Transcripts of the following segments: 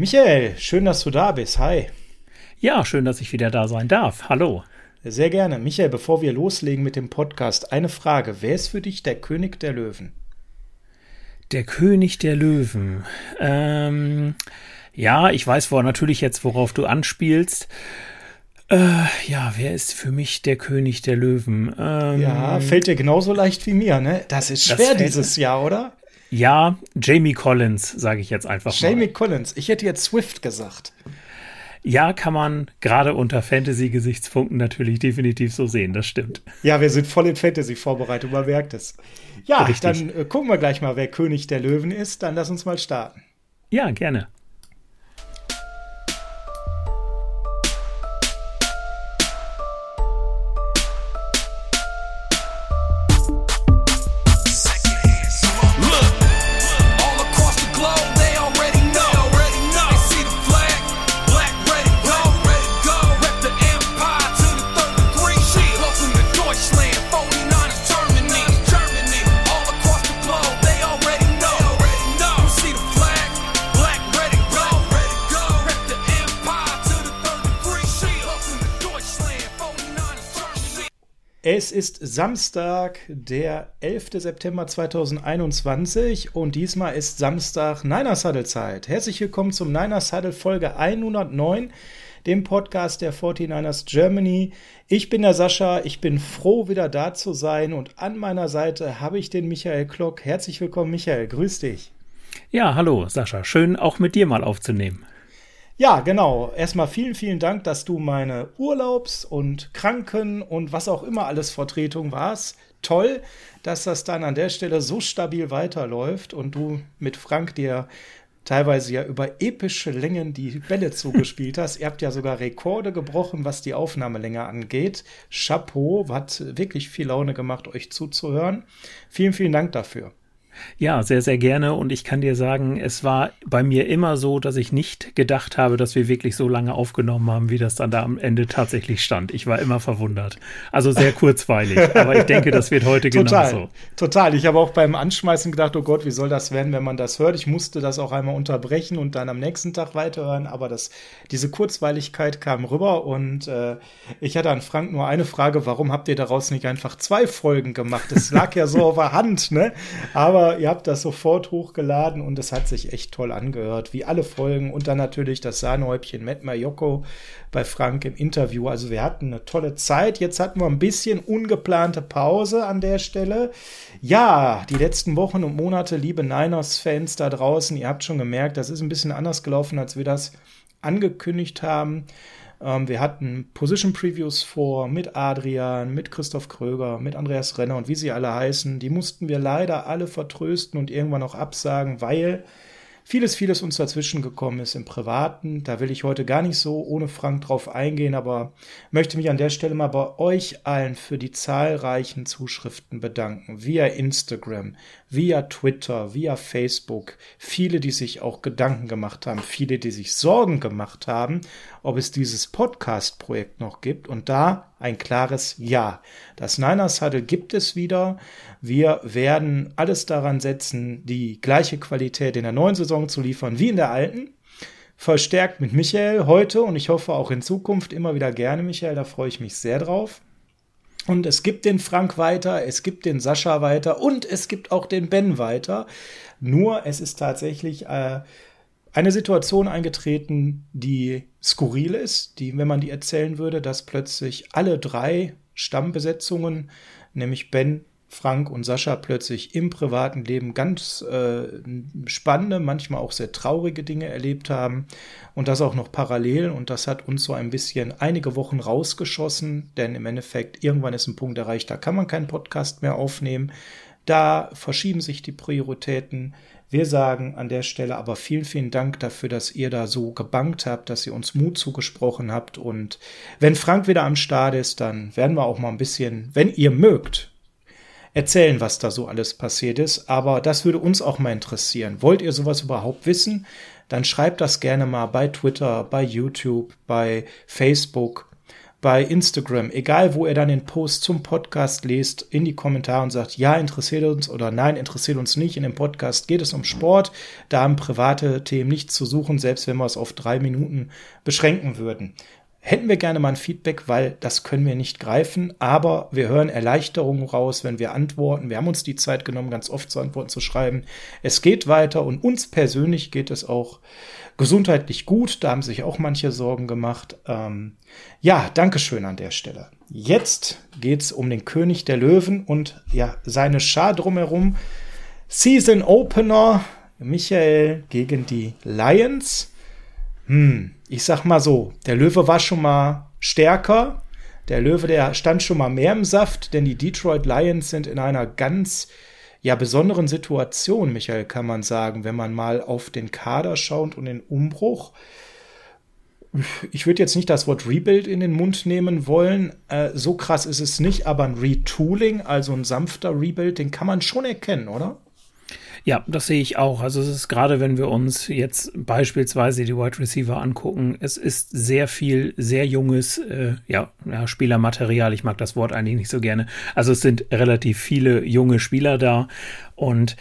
Michael, schön, dass du da bist. Hi. Ja, schön, dass ich wieder da sein darf. Hallo. Sehr gerne. Michael, bevor wir loslegen mit dem Podcast, eine Frage. Wer ist für dich der König der Löwen? Der König der Löwen. Ähm, ja, ich weiß wo natürlich jetzt, worauf du anspielst. Äh, ja, wer ist für mich der König der Löwen? Ähm, ja, fällt dir genauso leicht wie mir, ne? Das ist schwer das dieses Jahr, oder? Ja, Jamie Collins, sage ich jetzt einfach Jamie mal. Jamie Collins. Ich hätte jetzt Swift gesagt. Ja, kann man gerade unter Fantasy-Gesichtspunkten natürlich definitiv so sehen, das stimmt. Ja, wir sind voll in Fantasy-Vorbereitung, man merkt es. Ja, Richtig. dann äh, gucken wir gleich mal, wer König der Löwen ist. Dann lass uns mal starten. Ja, gerne. Ist Samstag, der 11. September 2021 und diesmal ist Samstag Niners Huddle Zeit. Herzlich willkommen zum Niners Huddle Folge 109, dem Podcast der 49ers Germany. Ich bin der Sascha, ich bin froh wieder da zu sein und an meiner Seite habe ich den Michael Klock. Herzlich willkommen Michael, grüß dich. Ja, hallo Sascha, schön auch mit dir mal aufzunehmen. Ja, genau. Erstmal vielen, vielen Dank, dass du meine Urlaubs- und Kranken- und was auch immer alles Vertretung warst. Toll, dass das dann an der Stelle so stabil weiterläuft und du mit Frank dir teilweise ja über epische Längen die Bälle zugespielt hast. Ihr habt ja sogar Rekorde gebrochen, was die Aufnahmelänge angeht. Chapeau, hat wirklich viel Laune gemacht, euch zuzuhören. Vielen, vielen Dank dafür. Ja, sehr, sehr gerne. Und ich kann dir sagen, es war bei mir immer so, dass ich nicht gedacht habe, dass wir wirklich so lange aufgenommen haben, wie das dann da am Ende tatsächlich stand. Ich war immer verwundert. Also sehr kurzweilig. aber ich denke, das wird heute total, genauso. Total. Ich habe auch beim Anschmeißen gedacht, oh Gott, wie soll das werden, wenn man das hört? Ich musste das auch einmal unterbrechen und dann am nächsten Tag weiterhören. Aber das, diese Kurzweiligkeit kam rüber und äh, ich hatte an Frank nur eine Frage, warum habt ihr daraus nicht einfach zwei Folgen gemacht? Es lag ja so auf der Hand, ne? Aber ihr habt das sofort hochgeladen und es hat sich echt toll angehört, wie alle Folgen. Und dann natürlich das Sahnehäubchen Matt Mayoko bei Frank im Interview. Also wir hatten eine tolle Zeit. Jetzt hatten wir ein bisschen ungeplante Pause an der Stelle. Ja, die letzten Wochen und Monate, liebe Niners-Fans da draußen, ihr habt schon gemerkt, das ist ein bisschen anders gelaufen, als wir das angekündigt haben. Ähm, wir hatten Position Previews vor mit Adrian, mit Christoph Kröger, mit Andreas Renner und wie sie alle heißen. Die mussten wir leider alle vertrösten und irgendwann auch absagen, weil vieles, vieles uns dazwischen gekommen ist im Privaten. Da will ich heute gar nicht so ohne Frank drauf eingehen, aber möchte mich an der Stelle mal bei euch allen für die zahlreichen Zuschriften bedanken. Via Instagram, via Twitter, via Facebook. Viele, die sich auch Gedanken gemacht haben, viele, die sich Sorgen gemacht haben, ob es dieses Podcast-Projekt noch gibt. Und da ein klares Ja. Das Niners Huddle gibt es wieder. Wir werden alles daran setzen, die gleiche Qualität in der neuen Saison zu liefern wie in der alten. Verstärkt mit Michael heute und ich hoffe auch in Zukunft immer wieder gerne, Michael. Da freue ich mich sehr drauf. Und es gibt den Frank weiter, es gibt den Sascha weiter und es gibt auch den Ben weiter. Nur es ist tatsächlich äh, eine Situation eingetreten, die skurril ist, die, wenn man die erzählen würde, dass plötzlich alle drei Stammbesetzungen, nämlich Ben, Frank und Sascha plötzlich im privaten Leben ganz äh, spannende, manchmal auch sehr traurige Dinge erlebt haben. Und das auch noch parallel. Und das hat uns so ein bisschen einige Wochen rausgeschossen, denn im Endeffekt irgendwann ist ein Punkt erreicht, da kann man keinen Podcast mehr aufnehmen, da verschieben sich die Prioritäten. Wir sagen an der Stelle aber vielen, vielen Dank dafür, dass ihr da so gebankt habt, dass ihr uns Mut zugesprochen habt. Und wenn Frank wieder am Start ist, dann werden wir auch mal ein bisschen, wenn ihr mögt, erzählen, was da so alles passiert ist. Aber das würde uns auch mal interessieren. Wollt ihr sowas überhaupt wissen? Dann schreibt das gerne mal bei Twitter, bei YouTube, bei Facebook. bei Instagram, egal wo er dann den Post zum Podcast lest, in die Kommentare und sagt, ja, interessiert uns oder nein, interessiert uns nicht. In dem Podcast geht es um Sport. Da haben private Themen nichts zu suchen, selbst wenn wir es auf drei Minuten beschränken würden. Hätten wir gerne mal ein Feedback, weil das können wir nicht greifen, aber wir hören Erleichterungen raus, wenn wir antworten. Wir haben uns die Zeit genommen, ganz oft zu Antworten zu schreiben. Es geht weiter und uns persönlich geht es auch gesundheitlich gut. Da haben sich auch manche Sorgen gemacht. Ähm, ja, Dankeschön an der Stelle. Jetzt geht's um den König der Löwen und ja, seine Schar drumherum. Season Opener, Michael gegen die Lions. Hm, ich sag mal so, der Löwe war schon mal stärker. Der Löwe, der stand schon mal mehr im Saft, denn die Detroit Lions sind in einer ganz ja besonderen Situation, Michael, kann man sagen, wenn man mal auf den Kader schaut und den Umbruch. Ich würde jetzt nicht das Wort Rebuild in den Mund nehmen wollen. Äh, so krass ist es nicht, aber ein Retooling, also ein sanfter Rebuild, den kann man schon erkennen, oder? Ja, das sehe ich auch. Also es ist gerade, wenn wir uns jetzt beispielsweise die Wide Receiver angucken, es ist sehr viel sehr junges äh, ja, ja, Spielermaterial. Ich mag das Wort eigentlich nicht so gerne. Also es sind relativ viele junge Spieler da und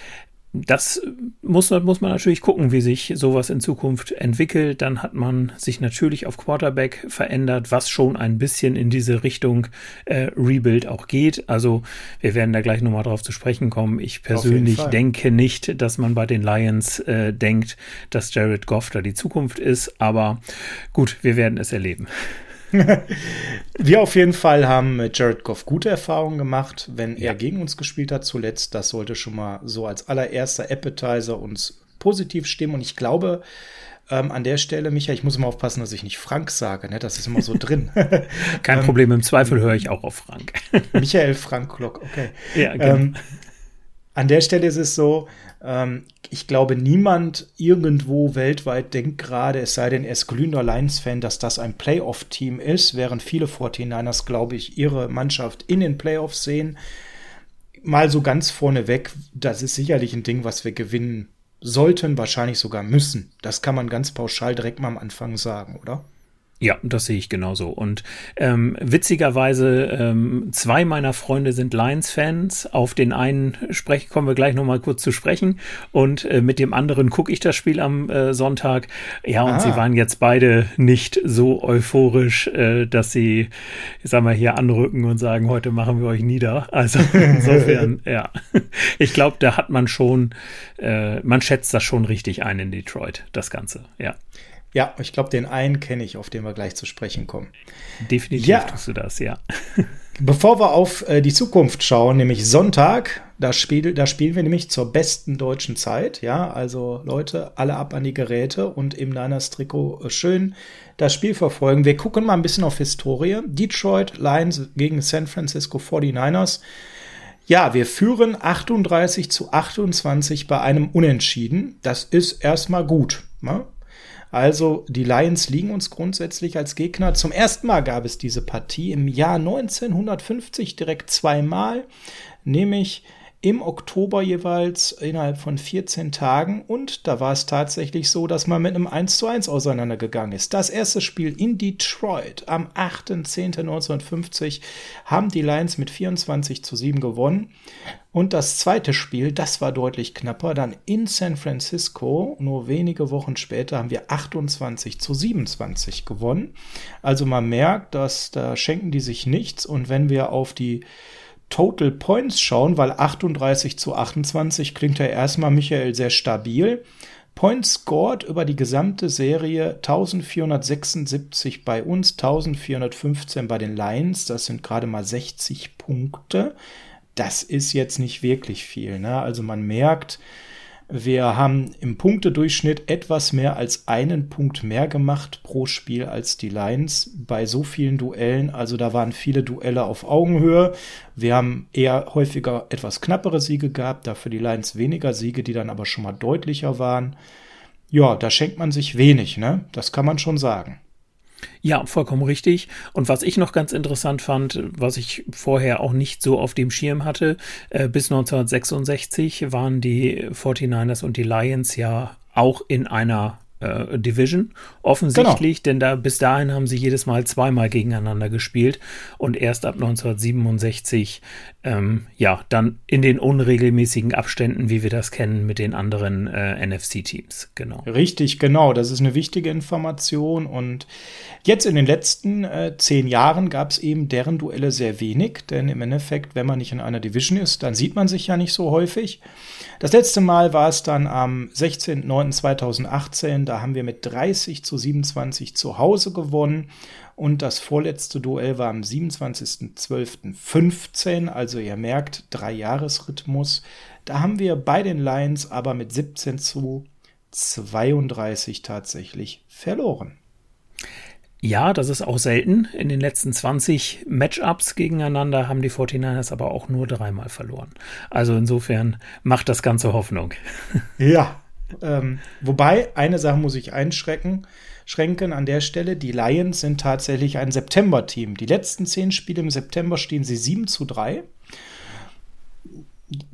das muss, muss man natürlich gucken, wie sich sowas in Zukunft entwickelt. Dann hat man sich natürlich auf Quarterback verändert, was schon ein bisschen in diese Richtung äh, Rebuild auch geht. Also wir werden da gleich nochmal drauf zu sprechen kommen. Ich persönlich denke nicht, dass man bei den Lions äh, denkt, dass Jared Goff da die Zukunft ist. Aber gut, wir werden es erleben. Wir auf jeden Fall haben mit Jared Goff gute Erfahrungen gemacht, wenn ja. er gegen uns gespielt hat zuletzt. Das sollte schon mal so als allererster Appetizer uns positiv stimmen. Und ich glaube, ähm, an der Stelle, Michael, ich muss immer aufpassen, dass ich nicht Frank sage, ne? Das ist immer so drin. Kein ähm, Problem, im Zweifel höre ich auch auf Frank. Michael Frank Glock, okay. Ja, genau. Ähm, an der Stelle ist es so, ähm, ich glaube, niemand irgendwo weltweit denkt gerade, es sei denn, er ist glühender Lions-Fan, dass das ein Playoff-Team ist, während viele 49ers, glaube ich, ihre Mannschaft in den Playoffs sehen. Mal so ganz vorneweg, das ist sicherlich ein Ding, was wir gewinnen sollten, wahrscheinlich sogar müssen. Das kann man ganz pauschal direkt mal am Anfang sagen, oder? Ja, das sehe ich genauso. Und ähm, witzigerweise, ähm, zwei meiner Freunde sind Lions-Fans. Auf den einen sprechen, kommen wir gleich nochmal kurz zu sprechen. Und äh, mit dem anderen gucke ich das Spiel am äh, Sonntag. Ja, und ah. sie waren jetzt beide nicht so euphorisch, äh, dass sie, ich sag mal, hier anrücken und sagen, heute machen wir euch nieder. Also insofern, ja. Ich glaube, da hat man schon, äh, man schätzt das schon richtig ein in Detroit, das Ganze, ja. Ja, ich glaube, den einen kenne ich, auf den wir gleich zu sprechen kommen. Definitiv ja. tust du das, ja. Bevor wir auf äh, die Zukunft schauen, nämlich Sonntag, da, spiel, da spielen wir nämlich zur besten deutschen Zeit. Ja, also Leute, alle ab an die Geräte und im Niners Trikot äh, schön das Spiel verfolgen. Wir gucken mal ein bisschen auf Historie. Detroit Lions gegen San Francisco 49ers. Ja, wir führen 38 zu 28 bei einem Unentschieden. Das ist erstmal gut. Ne? Also die Lions liegen uns grundsätzlich als Gegner. Zum ersten Mal gab es diese Partie im Jahr 1950 direkt zweimal, nämlich im Oktober jeweils innerhalb von 14 Tagen und da war es tatsächlich so, dass man mit einem 1 zu 1 auseinandergegangen ist. Das erste Spiel in Detroit am 8.10.1950 haben die Lions mit 24 zu 7 gewonnen und das zweite Spiel, das war deutlich knapper, dann in San Francisco, nur wenige Wochen später haben wir 28 zu 27 gewonnen. Also man merkt, dass da schenken die sich nichts und wenn wir auf die Total Points schauen, weil 38 zu 28 klingt ja erstmal Michael sehr stabil. Points scored über die gesamte Serie 1476 bei uns, 1415 bei den Lions. Das sind gerade mal 60 Punkte. Das ist jetzt nicht wirklich viel. Ne? Also man merkt, wir haben im Punktedurchschnitt etwas mehr als einen Punkt mehr gemacht pro Spiel als die Lions bei so vielen Duellen. Also da waren viele Duelle auf Augenhöhe. Wir haben eher häufiger etwas knappere Siege gehabt, dafür die Lions weniger Siege, die dann aber schon mal deutlicher waren. Ja, da schenkt man sich wenig, ne? Das kann man schon sagen. Ja, vollkommen richtig. Und was ich noch ganz interessant fand, was ich vorher auch nicht so auf dem Schirm hatte, äh, bis 1966 waren die 49ers und die Lions ja auch in einer äh, Division, offensichtlich, genau. denn da bis dahin haben sie jedes Mal zweimal gegeneinander gespielt und erst ab 1967 ähm, ja dann in den unregelmäßigen Abständen, wie wir das kennen mit den anderen äh, NFC-Teams. Genau. Richtig, genau. Das ist eine wichtige Information und jetzt in den letzten äh, zehn Jahren gab es eben deren Duelle sehr wenig, denn im Endeffekt, wenn man nicht in einer Division ist, dann sieht man sich ja nicht so häufig. Das letzte Mal war es dann am 16.09.2018. Da haben wir mit 30 zu 27 zu Hause gewonnen. Und das vorletzte Duell war am 27.12.15. Also ihr merkt, drei Jahresrhythmus. Da haben wir bei den Lions aber mit 17 zu 32 tatsächlich verloren. Ja, das ist auch selten. In den letzten 20 Matchups gegeneinander haben die 49ers aber auch nur dreimal verloren. Also insofern macht das Ganze Hoffnung. Ja, ähm, wobei eine Sache muss ich einschrecken. Schränken an der Stelle. Die Lions sind tatsächlich ein September-Team. Die letzten zehn Spiele im September stehen sie 7 zu 3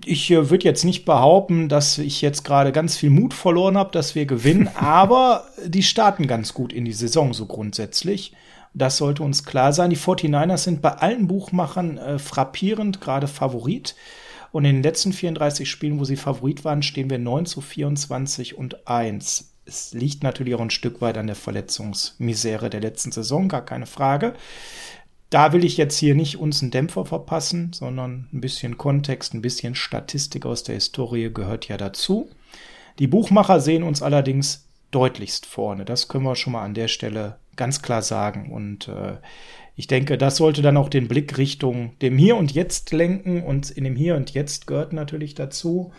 ich äh, würde jetzt nicht behaupten, dass ich jetzt gerade ganz viel Mut verloren habe, dass wir gewinnen, aber die starten ganz gut in die Saison so grundsätzlich. Das sollte uns klar sein. Die 49ers sind bei allen Buchmachern äh, frappierend, gerade Favorit. Und in den letzten 34 Spielen, wo sie Favorit waren, stehen wir 9 zu 24 und 1. Es liegt natürlich auch ein Stück weit an der Verletzungsmisere der letzten Saison, gar keine Frage da will ich jetzt hier nicht uns einen Dämpfer verpassen, sondern ein bisschen Kontext, ein bisschen Statistik aus der Historie gehört ja dazu. Die Buchmacher sehen uns allerdings deutlichst vorne. Das können wir schon mal an der Stelle ganz klar sagen. Und äh, ich denke, das sollte dann auch den Blick Richtung dem Hier und Jetzt lenken. Und in dem Hier und Jetzt gehört natürlich dazu,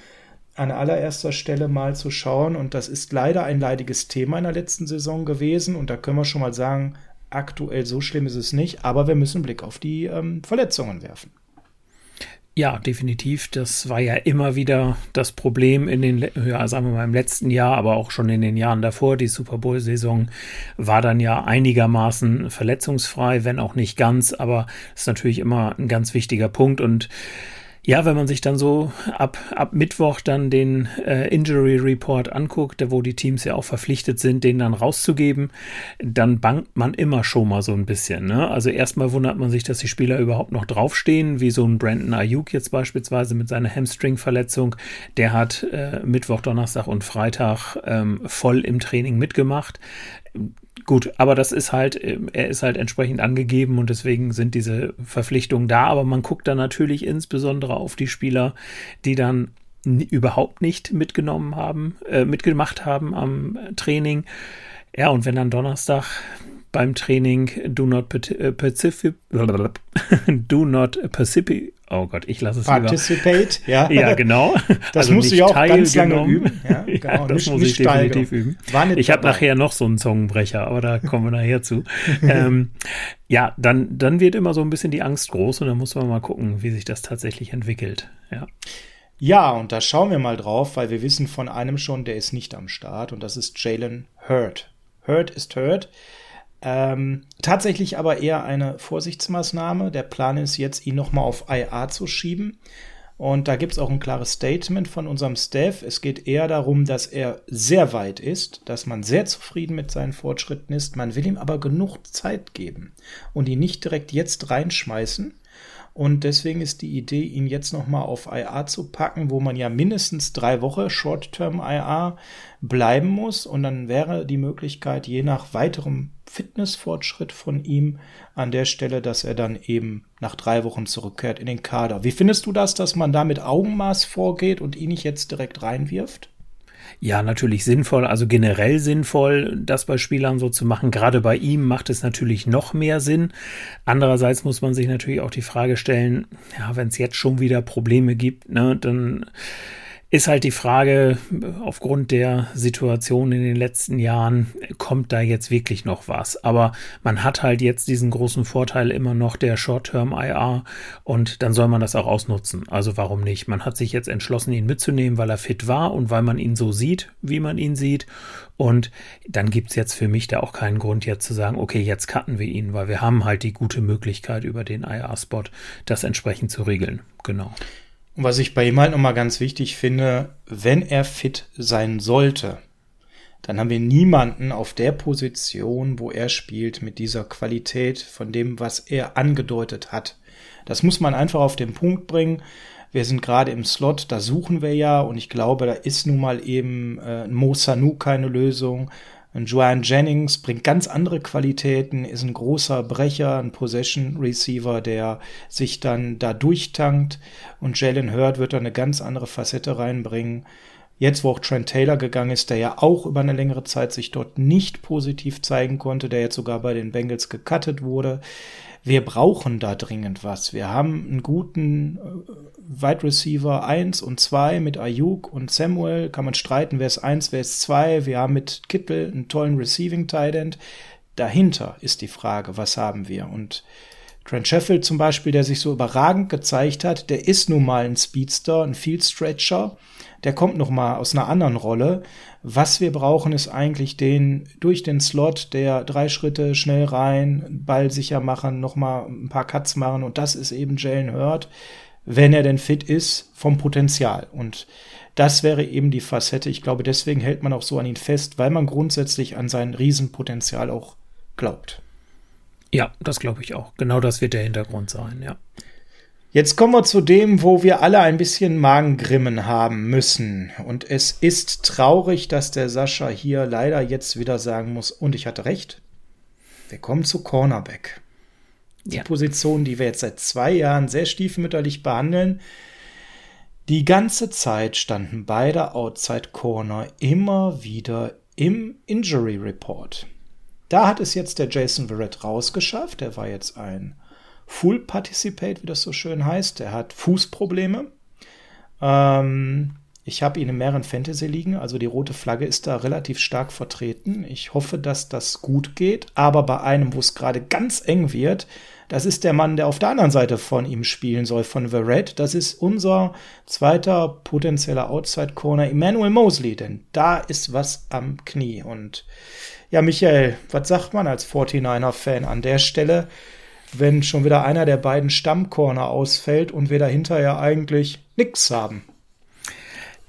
an allererster Stelle mal zu schauen. Und das ist leider ein leidiges Thema in der letzten Saison gewesen. Und da können wir schon mal sagen, aktuell so schlimm ist es nicht, aber wir müssen einen Blick auf die ähm, Verletzungen werfen. Ja, definitiv. Das war ja immer wieder das Problem in den, ja, sagen wir mal im letzten Jahr, aber auch schon in den Jahren davor. Die Super Bowl-Saison war dann ja einigermaßen verletzungsfrei, wenn auch nicht ganz, aber ist natürlich immer ein ganz wichtiger Punkt und ja, wenn man sich dann so ab, ab Mittwoch dann den äh, Injury Report anguckt, wo die Teams ja auch verpflichtet sind, den dann rauszugeben, dann bangt man immer schon mal so ein bisschen. Ne? Also erstmal wundert man sich, dass die Spieler überhaupt noch draufstehen, wie so ein Brandon Ayuk jetzt beispielsweise mit seiner Hamstring-Verletzung. Der hat äh, Mittwoch, Donnerstag und Freitag ähm, voll im Training mitgemacht. Gut, aber das ist halt, ähm, er ist halt entsprechend angegeben und deswegen sind diese Verpflichtungen da. Aber man guckt dann natürlich insbesondere auf die Spieler, die dann überhaupt nicht mitgenommen haben, äh, mitgemacht haben am Training. Ja, und wenn dann Donnerstag beim Training Do Not äh, Pacific, Do Not Pacific, oh Gott, ich lasse es Participate, lieber. ja. Ja, genau. Das also musst du ja auch ganz lange üben. Ja, genau. ja, das nicht, muss ich definitiv üben. Ich habe nachher noch so einen Zungenbrecher, aber da kommen wir nachher zu. ähm, ja, dann, dann wird immer so ein bisschen die Angst groß und dann muss man mal gucken, wie sich das tatsächlich entwickelt. Ja. Ja, und da schauen wir mal drauf, weil wir wissen von einem schon, der ist nicht am Start und das ist Jalen Hurt. Hurt ist Hurt. Ähm, tatsächlich aber eher eine Vorsichtsmaßnahme. Der Plan ist jetzt, ihn nochmal auf IA zu schieben. Und da gibt es auch ein klares Statement von unserem Staff. Es geht eher darum, dass er sehr weit ist, dass man sehr zufrieden mit seinen Fortschritten ist. Man will ihm aber genug Zeit geben und ihn nicht direkt jetzt reinschmeißen. Und deswegen ist die Idee, ihn jetzt nochmal auf IA zu packen, wo man ja mindestens drei Wochen Short-Term IA bleiben muss. Und dann wäre die Möglichkeit, je nach weiterem Fitnessfortschritt von ihm an der Stelle, dass er dann eben nach drei Wochen zurückkehrt in den Kader. Wie findest du das, dass man da mit Augenmaß vorgeht und ihn nicht jetzt direkt reinwirft? Ja, natürlich sinnvoll, also generell sinnvoll, das bei Spielern so zu machen. Gerade bei ihm macht es natürlich noch mehr Sinn. Andererseits muss man sich natürlich auch die Frage stellen, ja, wenn es jetzt schon wieder Probleme gibt, ne, dann ist halt die Frage, aufgrund der Situation in den letzten Jahren, kommt da jetzt wirklich noch was? Aber man hat halt jetzt diesen großen Vorteil immer noch der Short-Term-IR und dann soll man das auch ausnutzen. Also warum nicht? Man hat sich jetzt entschlossen, ihn mitzunehmen, weil er fit war und weil man ihn so sieht, wie man ihn sieht. Und dann gibt's jetzt für mich da auch keinen Grund jetzt zu sagen, okay, jetzt cutten wir ihn, weil wir haben halt die gute Möglichkeit über den IR-Spot das entsprechend zu regeln. Genau. Und was ich bei ihm halt nochmal ganz wichtig finde, wenn er fit sein sollte, dann haben wir niemanden auf der Position, wo er spielt, mit dieser Qualität von dem, was er angedeutet hat. Das muss man einfach auf den Punkt bringen. Wir sind gerade im Slot, da suchen wir ja und ich glaube, da ist nun mal eben äh, Mo keine Lösung. Und Joanne Jennings bringt ganz andere Qualitäten, ist ein großer Brecher, ein Possession Receiver, der sich dann da durchtankt. Und Jalen Hurd wird da eine ganz andere Facette reinbringen. Jetzt, wo auch Trent Taylor gegangen ist, der ja auch über eine längere Zeit sich dort nicht positiv zeigen konnte, der jetzt sogar bei den Bengals gecuttet wurde. Wir brauchen da dringend was. Wir haben einen guten äh, Wide Receiver 1 und 2 mit Ayuk und Samuel. Kann man streiten, wer ist 1, wer ist 2. Wir haben mit Kittel einen tollen Receiving Tight End. Dahinter ist die Frage, was haben wir? Und Trent Sheffield zum Beispiel, der sich so überragend gezeigt hat, der ist nun mal ein Speedster, ein Field Stretcher der kommt noch mal aus einer anderen Rolle. Was wir brauchen, ist eigentlich den durch den Slot, der drei Schritte schnell rein, Ball sicher machen, noch mal ein paar Cuts machen und das ist eben Jalen Hurt, wenn er denn fit ist, vom Potenzial und das wäre eben die Facette. Ich glaube, deswegen hält man auch so an ihn fest, weil man grundsätzlich an sein Riesenpotenzial auch glaubt. Ja, das glaube ich auch. Genau das wird der Hintergrund sein, ja. Jetzt kommen wir zu dem, wo wir alle ein bisschen Magengrimmen haben müssen. Und es ist traurig, dass der Sascha hier leider jetzt wieder sagen muss, und ich hatte recht. Wir kommen zu Cornerback. Die ja. Position, die wir jetzt seit zwei Jahren sehr stiefmütterlich behandeln. Die ganze Zeit standen beide Outside Corner immer wieder im Injury Report. Da hat es jetzt der Jason Verrett rausgeschafft. Er war jetzt ein Full Participate, wie das so schön heißt. Er hat Fußprobleme. Ähm, ich habe ihn in mehreren Fantasy-Ligen, also die rote Flagge ist da relativ stark vertreten. Ich hoffe, dass das gut geht. Aber bei einem, wo es gerade ganz eng wird, das ist der Mann, der auf der anderen Seite von ihm spielen soll, von The Red. Das ist unser zweiter potenzieller Outside Corner, Emmanuel Mosley, denn da ist was am Knie. Und ja, Michael, was sagt man als 49er-Fan an der Stelle? wenn schon wieder einer der beiden Stammcorner ausfällt und wir dahinter ja eigentlich nichts haben.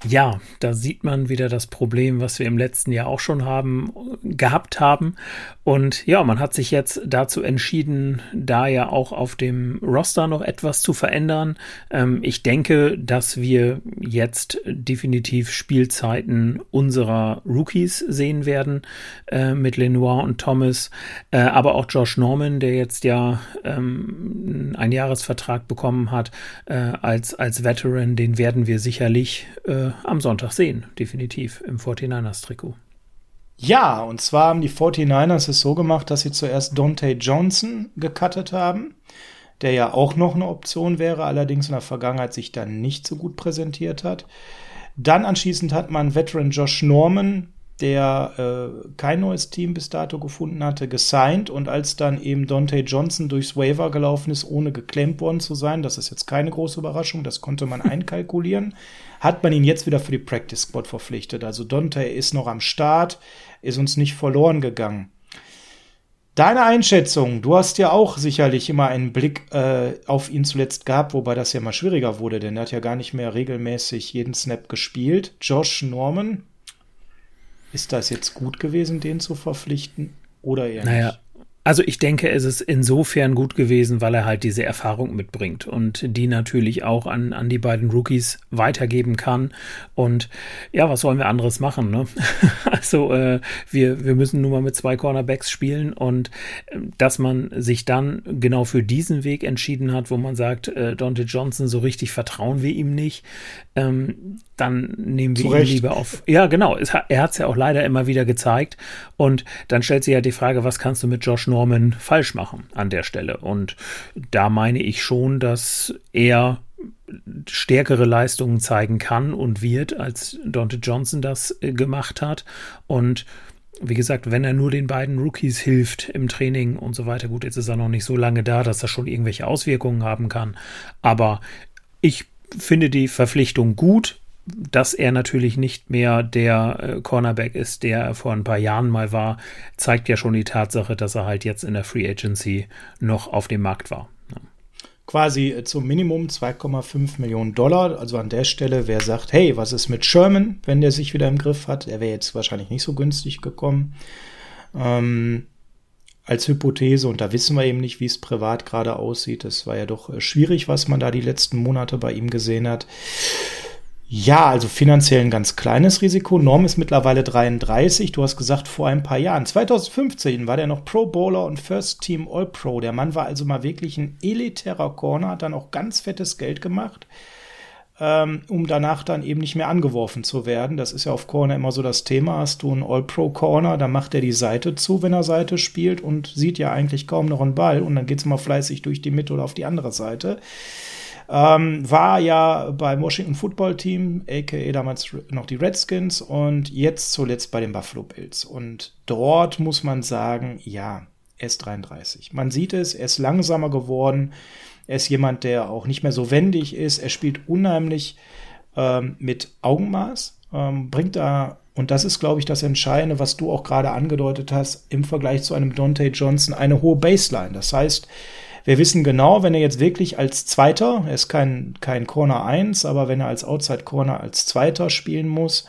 Ja, da sieht man wieder das Problem, was wir im letzten Jahr auch schon haben, gehabt haben. Und ja, man hat sich jetzt dazu entschieden, da ja auch auf dem Roster noch etwas zu verändern. Ähm, ich denke, dass wir jetzt definitiv Spielzeiten unserer Rookies sehen werden äh, mit Lenoir und Thomas, äh, aber auch Josh Norman, der jetzt ja ähm, einen Jahresvertrag bekommen hat äh, als, als Veteran, den werden wir sicherlich äh, am Sonntag sehen, definitiv im 49ers-Trikot. Ja, und zwar haben die 49ers es so gemacht, dass sie zuerst Dante Johnson gecuttet haben, der ja auch noch eine Option wäre, allerdings in der Vergangenheit sich dann nicht so gut präsentiert hat. Dann anschließend hat man Veteran Josh Norman der äh, kein neues Team bis dato gefunden hatte, gesigned und als dann eben Dante Johnson durchs Waiver gelaufen ist, ohne geklemmt worden zu sein, das ist jetzt keine große Überraschung, das konnte man einkalkulieren, hat man ihn jetzt wieder für die Practice Squad verpflichtet. Also Dante ist noch am Start, ist uns nicht verloren gegangen. Deine Einschätzung, du hast ja auch sicherlich immer einen Blick äh, auf ihn zuletzt gehabt, wobei das ja mal schwieriger wurde, denn er hat ja gar nicht mehr regelmäßig jeden Snap gespielt. Josh Norman, ist das jetzt gut gewesen, den zu verpflichten oder eher naja, nicht? Also ich denke, es ist insofern gut gewesen, weil er halt diese Erfahrung mitbringt und die natürlich auch an, an die beiden Rookies weitergeben kann. Und ja, was sollen wir anderes machen? Ne? also äh, wir, wir müssen nun mal mit zwei Cornerbacks spielen und äh, dass man sich dann genau für diesen Weg entschieden hat, wo man sagt, äh, Dante Johnson, so richtig vertrauen wir ihm nicht, ähm, dann nehmen wir ihn lieber auf. Ja, genau. Es, er hat es ja auch leider immer wieder gezeigt. Und dann stellt sich ja die Frage, was kannst du mit Josh Norman falsch machen an der Stelle? Und da meine ich schon, dass er stärkere Leistungen zeigen kann und wird, als Dante Johnson das äh, gemacht hat. Und wie gesagt, wenn er nur den beiden Rookies hilft im Training und so weiter, gut, jetzt ist er noch nicht so lange da, dass das schon irgendwelche Auswirkungen haben kann. Aber ich finde die Verpflichtung gut dass er natürlich nicht mehr der äh, Cornerback ist, der er vor ein paar Jahren mal war, zeigt ja schon die Tatsache, dass er halt jetzt in der Free Agency noch auf dem Markt war. quasi äh, zum Minimum 2,5 Millionen Dollar. Also an der Stelle, wer sagt, hey, was ist mit Sherman, wenn der sich wieder im Griff hat? Er wäre jetzt wahrscheinlich nicht so günstig gekommen. Ähm, als Hypothese, und da wissen wir eben nicht, wie es privat gerade aussieht. Es war ja doch äh, schwierig, was man da die letzten Monate bei ihm gesehen hat. Ja, also finanziell ein ganz kleines Risiko. Norm ist mittlerweile 33. Du hast gesagt, vor ein paar Jahren. 2015 war der noch Pro Bowler und First Team All Pro. Der Mann war also mal wirklich ein elitärer Corner, hat dann auch ganz fettes Geld gemacht, ähm, um danach dann eben nicht mehr angeworfen zu werden. Das ist ja auf Corner immer so das Thema. Hast du einen All Pro Corner, dann macht er die Seite zu, wenn er Seite spielt und sieht ja eigentlich kaum noch einen Ball und dann geht's mal fleißig durch die Mitte oder auf die andere Seite. Ähm, war ja beim Washington Football Team, aka damals noch die Redskins und jetzt zuletzt bei den Buffalo Bills. Und dort muss man sagen, ja, er ist 33. Man sieht es, er ist langsamer geworden. Er ist jemand, der auch nicht mehr so wendig ist. Er spielt unheimlich ähm, mit Augenmaß, ähm, bringt da und das ist, glaube ich, das Entscheidende, was du auch gerade angedeutet hast, im Vergleich zu einem Dante Johnson, eine hohe Baseline. Das heißt, wir wissen genau, wenn er jetzt wirklich als Zweiter, er ist kein, kein Corner 1, aber wenn er als Outside Corner als Zweiter spielen muss,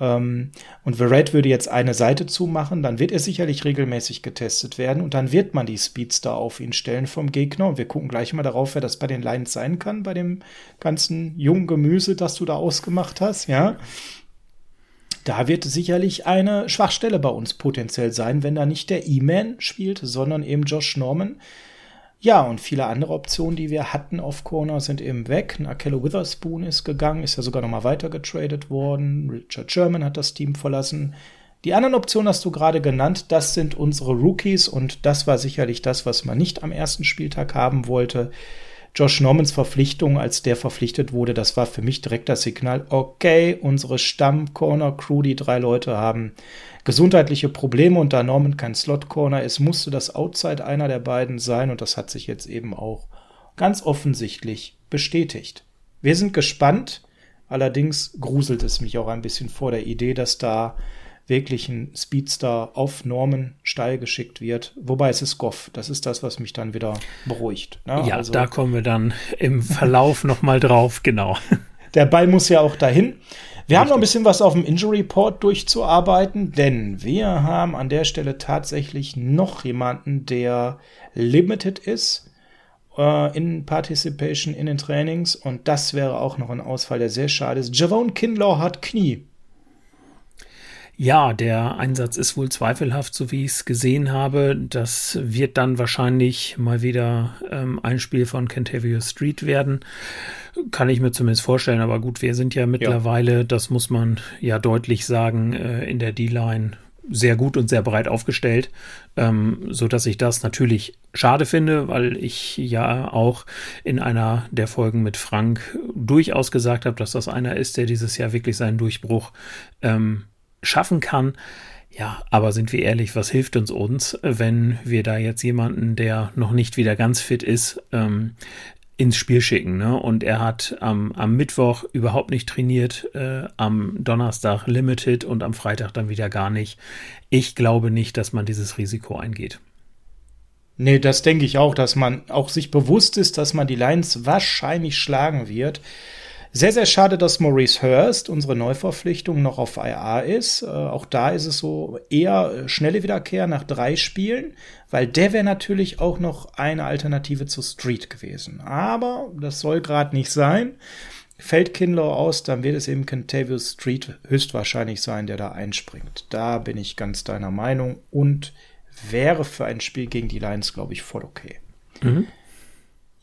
ähm, und Verrett würde jetzt eine Seite zumachen, dann wird er sicherlich regelmäßig getestet werden und dann wird man die Speedster auf ihn stellen vom Gegner. Und wir gucken gleich mal darauf, wer das bei den Lions sein kann, bei dem ganzen jungen Gemüse, das du da ausgemacht hast, ja. Da wird sicherlich eine Schwachstelle bei uns potenziell sein, wenn da nicht der E-Man spielt, sondern eben Josh Norman, ja, und viele andere Optionen, die wir hatten auf Corner, sind eben weg. Ein Akello Witherspoon ist gegangen, ist ja sogar noch mal weiter getradet worden. Richard Sherman hat das Team verlassen. Die anderen Optionen hast du gerade genannt. Das sind unsere Rookies und das war sicherlich das, was man nicht am ersten Spieltag haben wollte. Josh Normans Verpflichtung, als der verpflichtet wurde, das war für mich direkt das Signal, okay, unsere Stamm-Corner-Crew, die drei Leute haben gesundheitliche Probleme und da Norman kein Slot-Corner ist, musste das Outside einer der beiden sein und das hat sich jetzt eben auch ganz offensichtlich bestätigt. Wir sind gespannt, allerdings gruselt es mich auch ein bisschen vor der Idee, dass da wirklich ein Speedster auf Norman steil geschickt wird. Wobei es ist Goff. Das ist das, was mich dann wieder beruhigt. Ne? Ja, also, da kommen wir dann im Verlauf nochmal drauf, genau. Der Ball muss ja auch dahin. Wir Richtig. haben noch ein bisschen was auf dem Injury Report durchzuarbeiten, denn wir haben an der Stelle tatsächlich noch jemanden, der limited ist äh, in Participation in den Trainings und das wäre auch noch ein Ausfall, der sehr schade ist. Javon Kinlaw hat Knie. Ja, der Einsatz ist wohl zweifelhaft, so wie ich es gesehen habe. Das wird dann wahrscheinlich mal wieder ähm, ein Spiel von Kentavio Street werden. Kann ich mir zumindest vorstellen. Aber gut, wir sind ja mittlerweile, ja. das muss man ja deutlich sagen, äh, in der D-Line sehr gut und sehr breit aufgestellt, ähm, so dass ich das natürlich schade finde, weil ich ja auch in einer der Folgen mit Frank durchaus gesagt habe, dass das einer ist, der dieses Jahr wirklich seinen Durchbruch ähm, schaffen kann. Ja, aber sind wir ehrlich, was hilft uns uns, wenn wir da jetzt jemanden, der noch nicht wieder ganz fit ist, ähm, ins Spiel schicken. Ne? Und er hat ähm, am Mittwoch überhaupt nicht trainiert, äh, am Donnerstag limited und am Freitag dann wieder gar nicht. Ich glaube nicht, dass man dieses Risiko eingeht. Nee, das denke ich auch, dass man auch sich bewusst ist, dass man die Lions wahrscheinlich schlagen wird. Sehr, sehr schade, dass Maurice Hurst, unsere Neuverpflichtung, noch auf IA ist. Äh, auch da ist es so eher äh, schnelle Wiederkehr nach drei Spielen, weil der wäre natürlich auch noch eine Alternative zu Street gewesen. Aber das soll gerade nicht sein. Fällt Kinlaw aus, dann wird es eben Contavious Street höchstwahrscheinlich sein, der da einspringt. Da bin ich ganz deiner Meinung und wäre für ein Spiel gegen die Lions, glaube ich, voll okay. Mhm.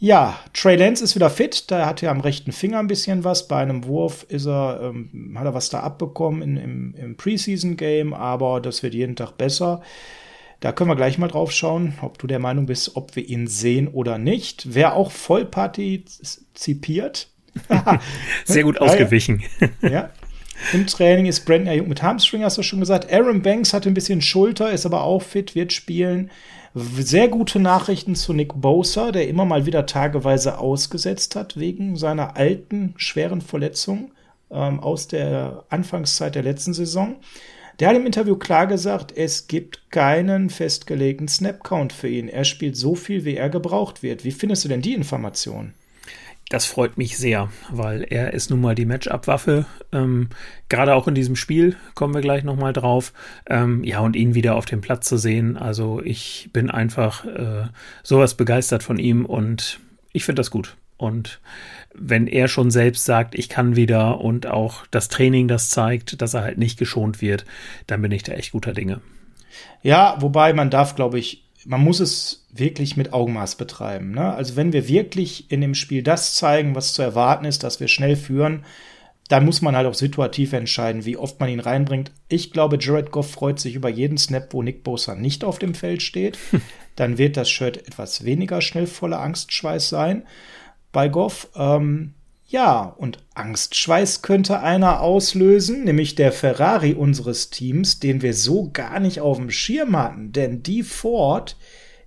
Ja, Trey Lance ist wieder fit. Da hat er am rechten Finger ein bisschen was. Bei einem Wurf ist er, ähm, hat er was da abbekommen in, im, im Preseason-Game, aber das wird jeden Tag besser. Da können wir gleich mal drauf schauen, ob du der Meinung bist, ob wir ihn sehen oder nicht. Wer auch voll partizipiert. Sehr gut ausgewichen. ja. Im Training ist Brandon Ayuk mit Hamstring, hast du schon gesagt. Aaron Banks hatte ein bisschen Schulter, ist aber auch fit, wird spielen. Sehr gute Nachrichten zu Nick Bosa, der immer mal wieder tageweise ausgesetzt hat wegen seiner alten, schweren Verletzung ähm, aus der Anfangszeit der letzten Saison. Der hat im Interview klar gesagt, es gibt keinen festgelegten Snap-Count für ihn. Er spielt so viel, wie er gebraucht wird. Wie findest du denn die Information? Das freut mich sehr, weil er ist nun mal die Matchup-Waffe. Ähm, Gerade auch in diesem Spiel kommen wir gleich nochmal drauf. Ähm, ja, und ihn wieder auf dem Platz zu sehen. Also ich bin einfach äh, sowas begeistert von ihm und ich finde das gut. Und wenn er schon selbst sagt, ich kann wieder und auch das Training das zeigt, dass er halt nicht geschont wird, dann bin ich da echt guter Dinge. Ja, wobei man darf, glaube ich, man muss es wirklich mit Augenmaß betreiben. Ne? Also wenn wir wirklich in dem Spiel das zeigen, was zu erwarten ist, dass wir schnell führen, dann muss man halt auch situativ entscheiden, wie oft man ihn reinbringt. Ich glaube, Jared Goff freut sich über jeden Snap, wo Nick Bosa nicht auf dem Feld steht. dann wird das Shirt etwas weniger schnell voller Angstschweiß sein bei Goff. Ähm, ja, und Angstschweiß könnte einer auslösen, nämlich der Ferrari unseres Teams, den wir so gar nicht auf dem Schirm hatten. Denn die Ford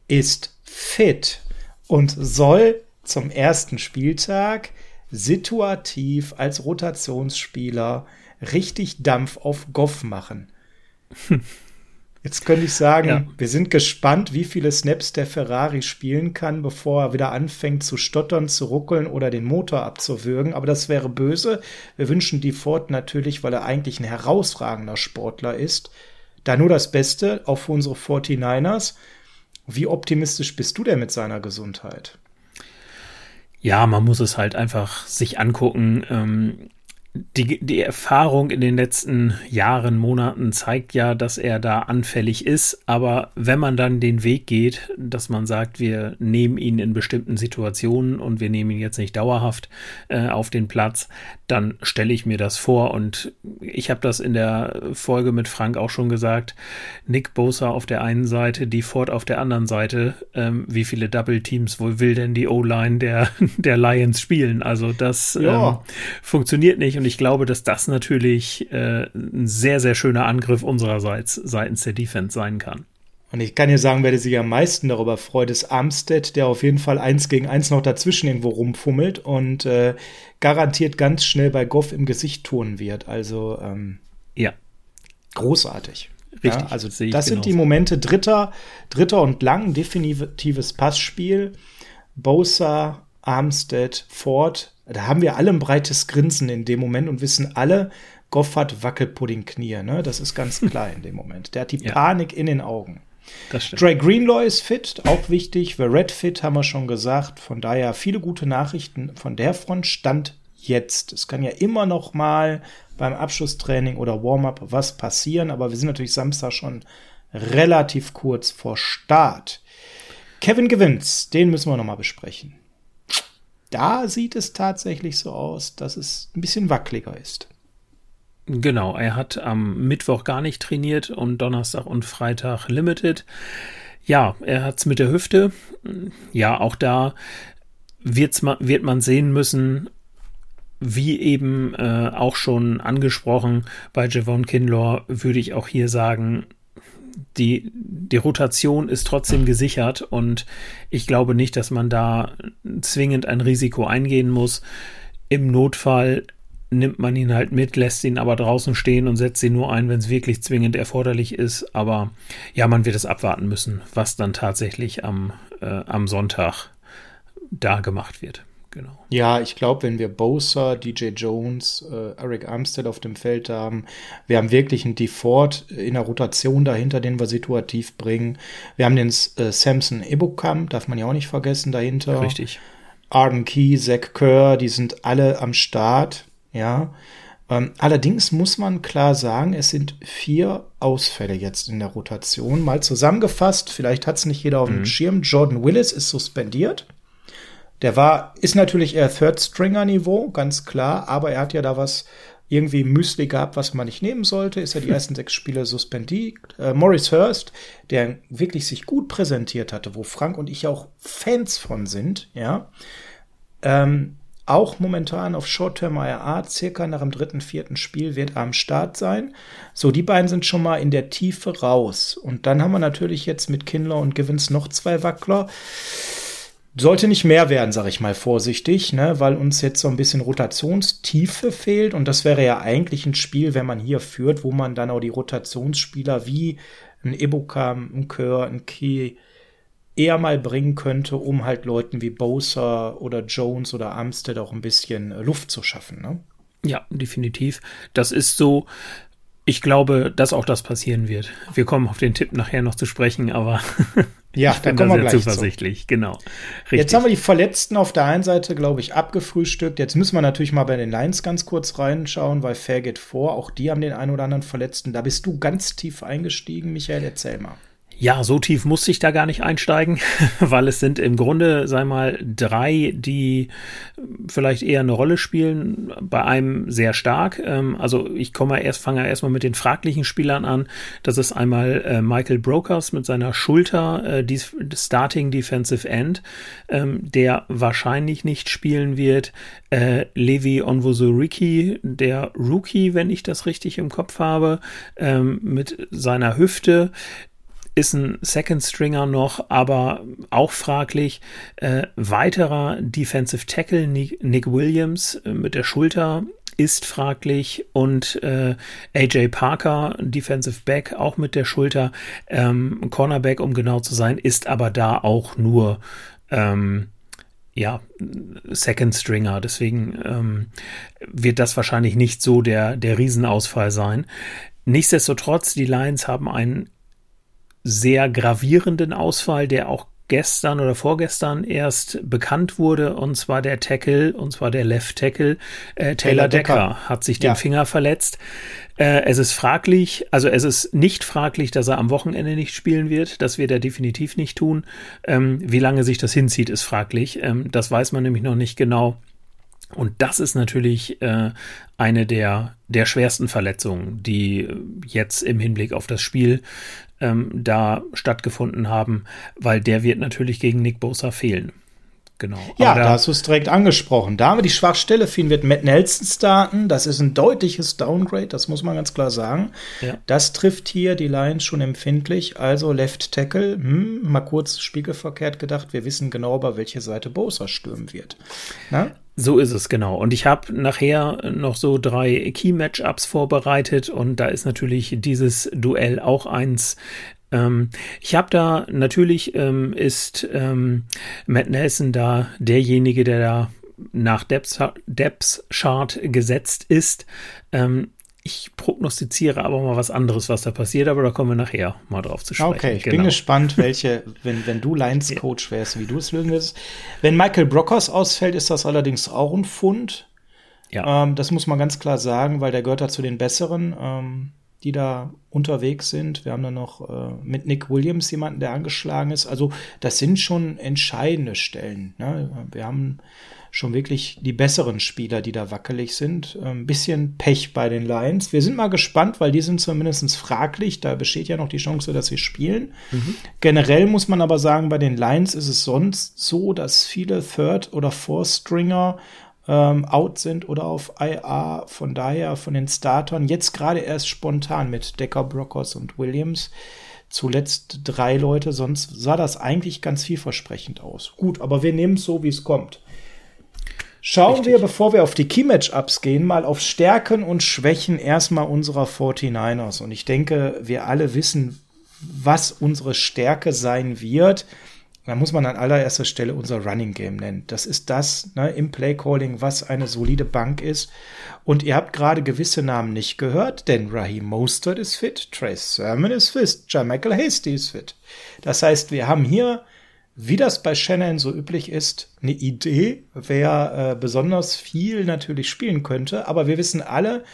ist fit und soll zum ersten Spieltag situativ als Rotationsspieler richtig Dampf auf Goff machen. Jetzt könnte ich sagen, ja. wir sind gespannt, wie viele Snaps der Ferrari spielen kann, bevor er wieder anfängt zu stottern, zu ruckeln oder den Motor abzuwürgen. Aber das wäre böse. Wir wünschen die Ford natürlich, weil er eigentlich ein herausragender Sportler ist, da nur das Beste, auch für unsere 49ers. Wie optimistisch bist du denn mit seiner Gesundheit? Ja, man muss es halt einfach sich angucken. Ähm, die, die Erfahrung in den letzten Jahren, Monaten zeigt ja, dass er da anfällig ist. Aber wenn man dann den Weg geht, dass man sagt, wir nehmen ihn in bestimmten Situationen und wir nehmen ihn jetzt nicht dauerhaft äh, auf den Platz, dann stelle ich mir das vor. Und ich habe das in der Folge mit Frank auch schon gesagt. Nick Bosa auf der einen Seite, die Ford auf der anderen Seite. Ähm, wie viele Double Teams wohl will denn die O-Line der, der Lions spielen? Also das ja. ähm, funktioniert nicht. Und und ich glaube, dass das natürlich äh, ein sehr, sehr schöner Angriff unsererseits seitens der Defense sein kann. Und ich kann dir sagen, wer sich am meisten darüber freut, ist Armstead, der auf jeden Fall eins gegen eins noch dazwischen irgendwo rumfummelt und äh, garantiert ganz schnell bei Goff im Gesicht tun wird. Also ähm, ja, großartig. Richtig. Ja, also das genauso. sind die Momente dritter, dritter und lang, definitives Passspiel. Bosa, Armstead, Ford da haben wir alle ein breites Grinsen in dem Moment und wissen alle, Goff hat Wackelpudding-Knie. Ne? Das ist ganz klar in dem Moment. Der hat die ja. Panik in den Augen. Das stimmt. Dre Greenlaw ist fit, auch wichtig. The Red fit haben wir schon gesagt. Von daher viele gute Nachrichten von der Front. Stand jetzt. Es kann ja immer noch mal beim Abschlusstraining oder Warm-up was passieren, aber wir sind natürlich Samstag schon relativ kurz vor Start. Kevin Gewinns, den müssen wir noch mal besprechen da sieht es tatsächlich so aus, dass es ein bisschen wackeliger ist. Genau, er hat am Mittwoch gar nicht trainiert und Donnerstag und Freitag limited. Ja, er hat es mit der Hüfte. Ja, auch da wird's ma wird man sehen müssen, wie eben äh, auch schon angesprochen bei Javon Kinlaw, würde ich auch hier sagen, die, die Rotation ist trotzdem gesichert und ich glaube nicht, dass man da zwingend ein Risiko eingehen muss. Im Notfall nimmt man ihn halt mit, lässt ihn aber draußen stehen und setzt ihn nur ein, wenn es wirklich zwingend erforderlich ist. Aber ja, man wird es abwarten müssen, was dann tatsächlich am, äh, am Sonntag da gemacht wird. Genau. Ja, ich glaube, wenn wir Bosa, DJ Jones, äh, Eric Armstead auf dem Feld haben, wir haben wirklich einen Deford in der Rotation dahinter, den wir situativ bringen. Wir haben den äh, Samson Ebukam, darf man ja auch nicht vergessen, dahinter. Richtig. Arden Key, Zach Kerr, die sind alle am Start, ja. Ähm, allerdings muss man klar sagen, es sind vier Ausfälle jetzt in der Rotation. Mal zusammengefasst, vielleicht hat es nicht jeder auf dem mhm. Schirm. Jordan Willis ist suspendiert. Der war, ist natürlich eher Third-Stringer-Niveau, ganz klar, aber er hat ja da was irgendwie Müsli gehabt, was man nicht nehmen sollte, ist er die ersten sechs Spiele suspendiert. Äh, Morris Hurst, der wirklich sich gut präsentiert hatte, wo Frank und ich auch Fans von sind, ja, ähm, auch momentan auf Short-Term IRA, circa nach dem dritten, vierten Spiel wird er am Start sein. So, die beiden sind schon mal in der Tiefe raus. Und dann haben wir natürlich jetzt mit Kindler und Givens noch zwei Wackler. Sollte nicht mehr werden, sage ich mal vorsichtig, ne, weil uns jetzt so ein bisschen Rotationstiefe fehlt und das wäre ja eigentlich ein Spiel, wenn man hier führt, wo man dann auch die Rotationsspieler wie ein Ebukam, ein Kör, ein Key eher mal bringen könnte, um halt Leuten wie Bowser oder Jones oder Armstead auch ein bisschen äh, Luft zu schaffen. Ne? Ja, definitiv. Das ist so, ich glaube, dass auch das passieren wird. Wir kommen auf den Tipp nachher noch zu sprechen, aber ja, ich bin da sehr zuversichtlich. Zu. Genau. Richtig. Jetzt haben wir die Verletzten auf der einen Seite, glaube ich, abgefrühstückt. Jetzt müssen wir natürlich mal bei den Lions ganz kurz reinschauen, weil Fair geht vor. Auch die haben den einen oder anderen Verletzten. Da bist du ganz tief eingestiegen, Michael. Erzähl mal. Ja, so tief musste ich da gar nicht einsteigen, weil es sind im Grunde, sei mal, drei, die vielleicht eher eine Rolle spielen, bei einem sehr stark. Ähm, also ich komme erst, fange erstmal mit den fraglichen Spielern an. Das ist einmal äh, Michael Brokers mit seiner Schulter, äh, die Starting Defensive End, ähm, der wahrscheinlich nicht spielen wird. Äh, Levi Onwuzuriki, der Rookie, wenn ich das richtig im Kopf habe, ähm, mit seiner Hüfte ist ein Second Stringer noch, aber auch fraglich. Äh, weiterer Defensive Tackle, Nick, Nick Williams äh, mit der Schulter ist fraglich und äh, AJ Parker, Defensive Back, auch mit der Schulter. Ähm, Cornerback, um genau zu sein, ist aber da auch nur ähm, ja, Second Stringer. Deswegen ähm, wird das wahrscheinlich nicht so der, der Riesenausfall sein. Nichtsdestotrotz, die Lions haben einen sehr gravierenden Ausfall, der auch gestern oder vorgestern erst bekannt wurde, und zwar der Tackle, und zwar der Left Tackle, äh, Taylor, Taylor Decker, Decker, hat sich den ja. Finger verletzt. Äh, es ist fraglich, also es ist nicht fraglich, dass er am Wochenende nicht spielen wird. Das wird er definitiv nicht tun. Ähm, wie lange sich das hinzieht, ist fraglich. Ähm, das weiß man nämlich noch nicht genau. Und das ist natürlich äh, eine der, der schwersten Verletzungen, die jetzt im Hinblick auf das Spiel ähm, da stattgefunden haben, weil der wird natürlich gegen Nick Bosa fehlen. Genau. Ja, da, da, hast du es direkt angesprochen. Da haben wir die Schwachstelle. Ihn wird Matt Nelson starten. Das ist ein deutliches Downgrade, das muss man ganz klar sagen. Ja. Das trifft hier die Lions schon empfindlich. Also Left Tackle, hm, mal kurz spiegelverkehrt gedacht. Wir wissen genau, über welche Seite Bosa stürmen wird. Na? So ist es, genau. Und ich habe nachher noch so drei Key-Matchups vorbereitet und da ist natürlich dieses Duell auch eins. Ähm, ich habe da natürlich ähm, ist ähm, Matt Nelson da derjenige, der da nach Depth, Depth Chart gesetzt ist. Ähm, ich prognostiziere aber mal was anderes, was da passiert, aber da kommen wir nachher mal drauf zu sprechen. Okay, ich genau. bin gespannt, welche, wenn, wenn du Lions Coach wärst, wie du es lösen wirst. Wenn Michael Brockers ausfällt, ist das allerdings auch ein Fund. Ja. Ähm, das muss man ganz klar sagen, weil der gehört da zu den Besseren, ähm, die da unterwegs sind. Wir haben da noch äh, mit Nick Williams jemanden, der angeschlagen ist. Also, das sind schon entscheidende Stellen. Ne? Wir haben schon wirklich die besseren Spieler, die da wackelig sind. Ein ähm, bisschen Pech bei den Lions. Wir sind mal gespannt, weil die sind zumindest fraglich. Da besteht ja noch die Chance, dass sie spielen. Mhm. Generell muss man aber sagen, bei den Lions ist es sonst so, dass viele Third- oder Four-Stringer ähm, out sind oder auf IA. Von daher von den Startern jetzt gerade erst spontan mit Decker, Brockers und Williams zuletzt drei Leute, sonst sah das eigentlich ganz vielversprechend aus. Gut, aber wir nehmen es so, wie es kommt. Schauen Richtig. wir, bevor wir auf die Key-Matchups gehen, mal auf Stärken und Schwächen erstmal unserer 49ers. Und ich denke, wir alle wissen, was unsere Stärke sein wird. Da muss man an allererster Stelle unser Running Game nennen. Das ist das ne, im Play Calling, was eine solide Bank ist. Und ihr habt gerade gewisse Namen nicht gehört, denn Raheem Mostert ist fit, Trace Sermon ist fit, John Michael Hasty ist fit. Das heißt, wir haben hier wie das bei Shannon so üblich ist, eine Idee, wer äh, besonders viel natürlich spielen könnte. Aber wir wissen alle,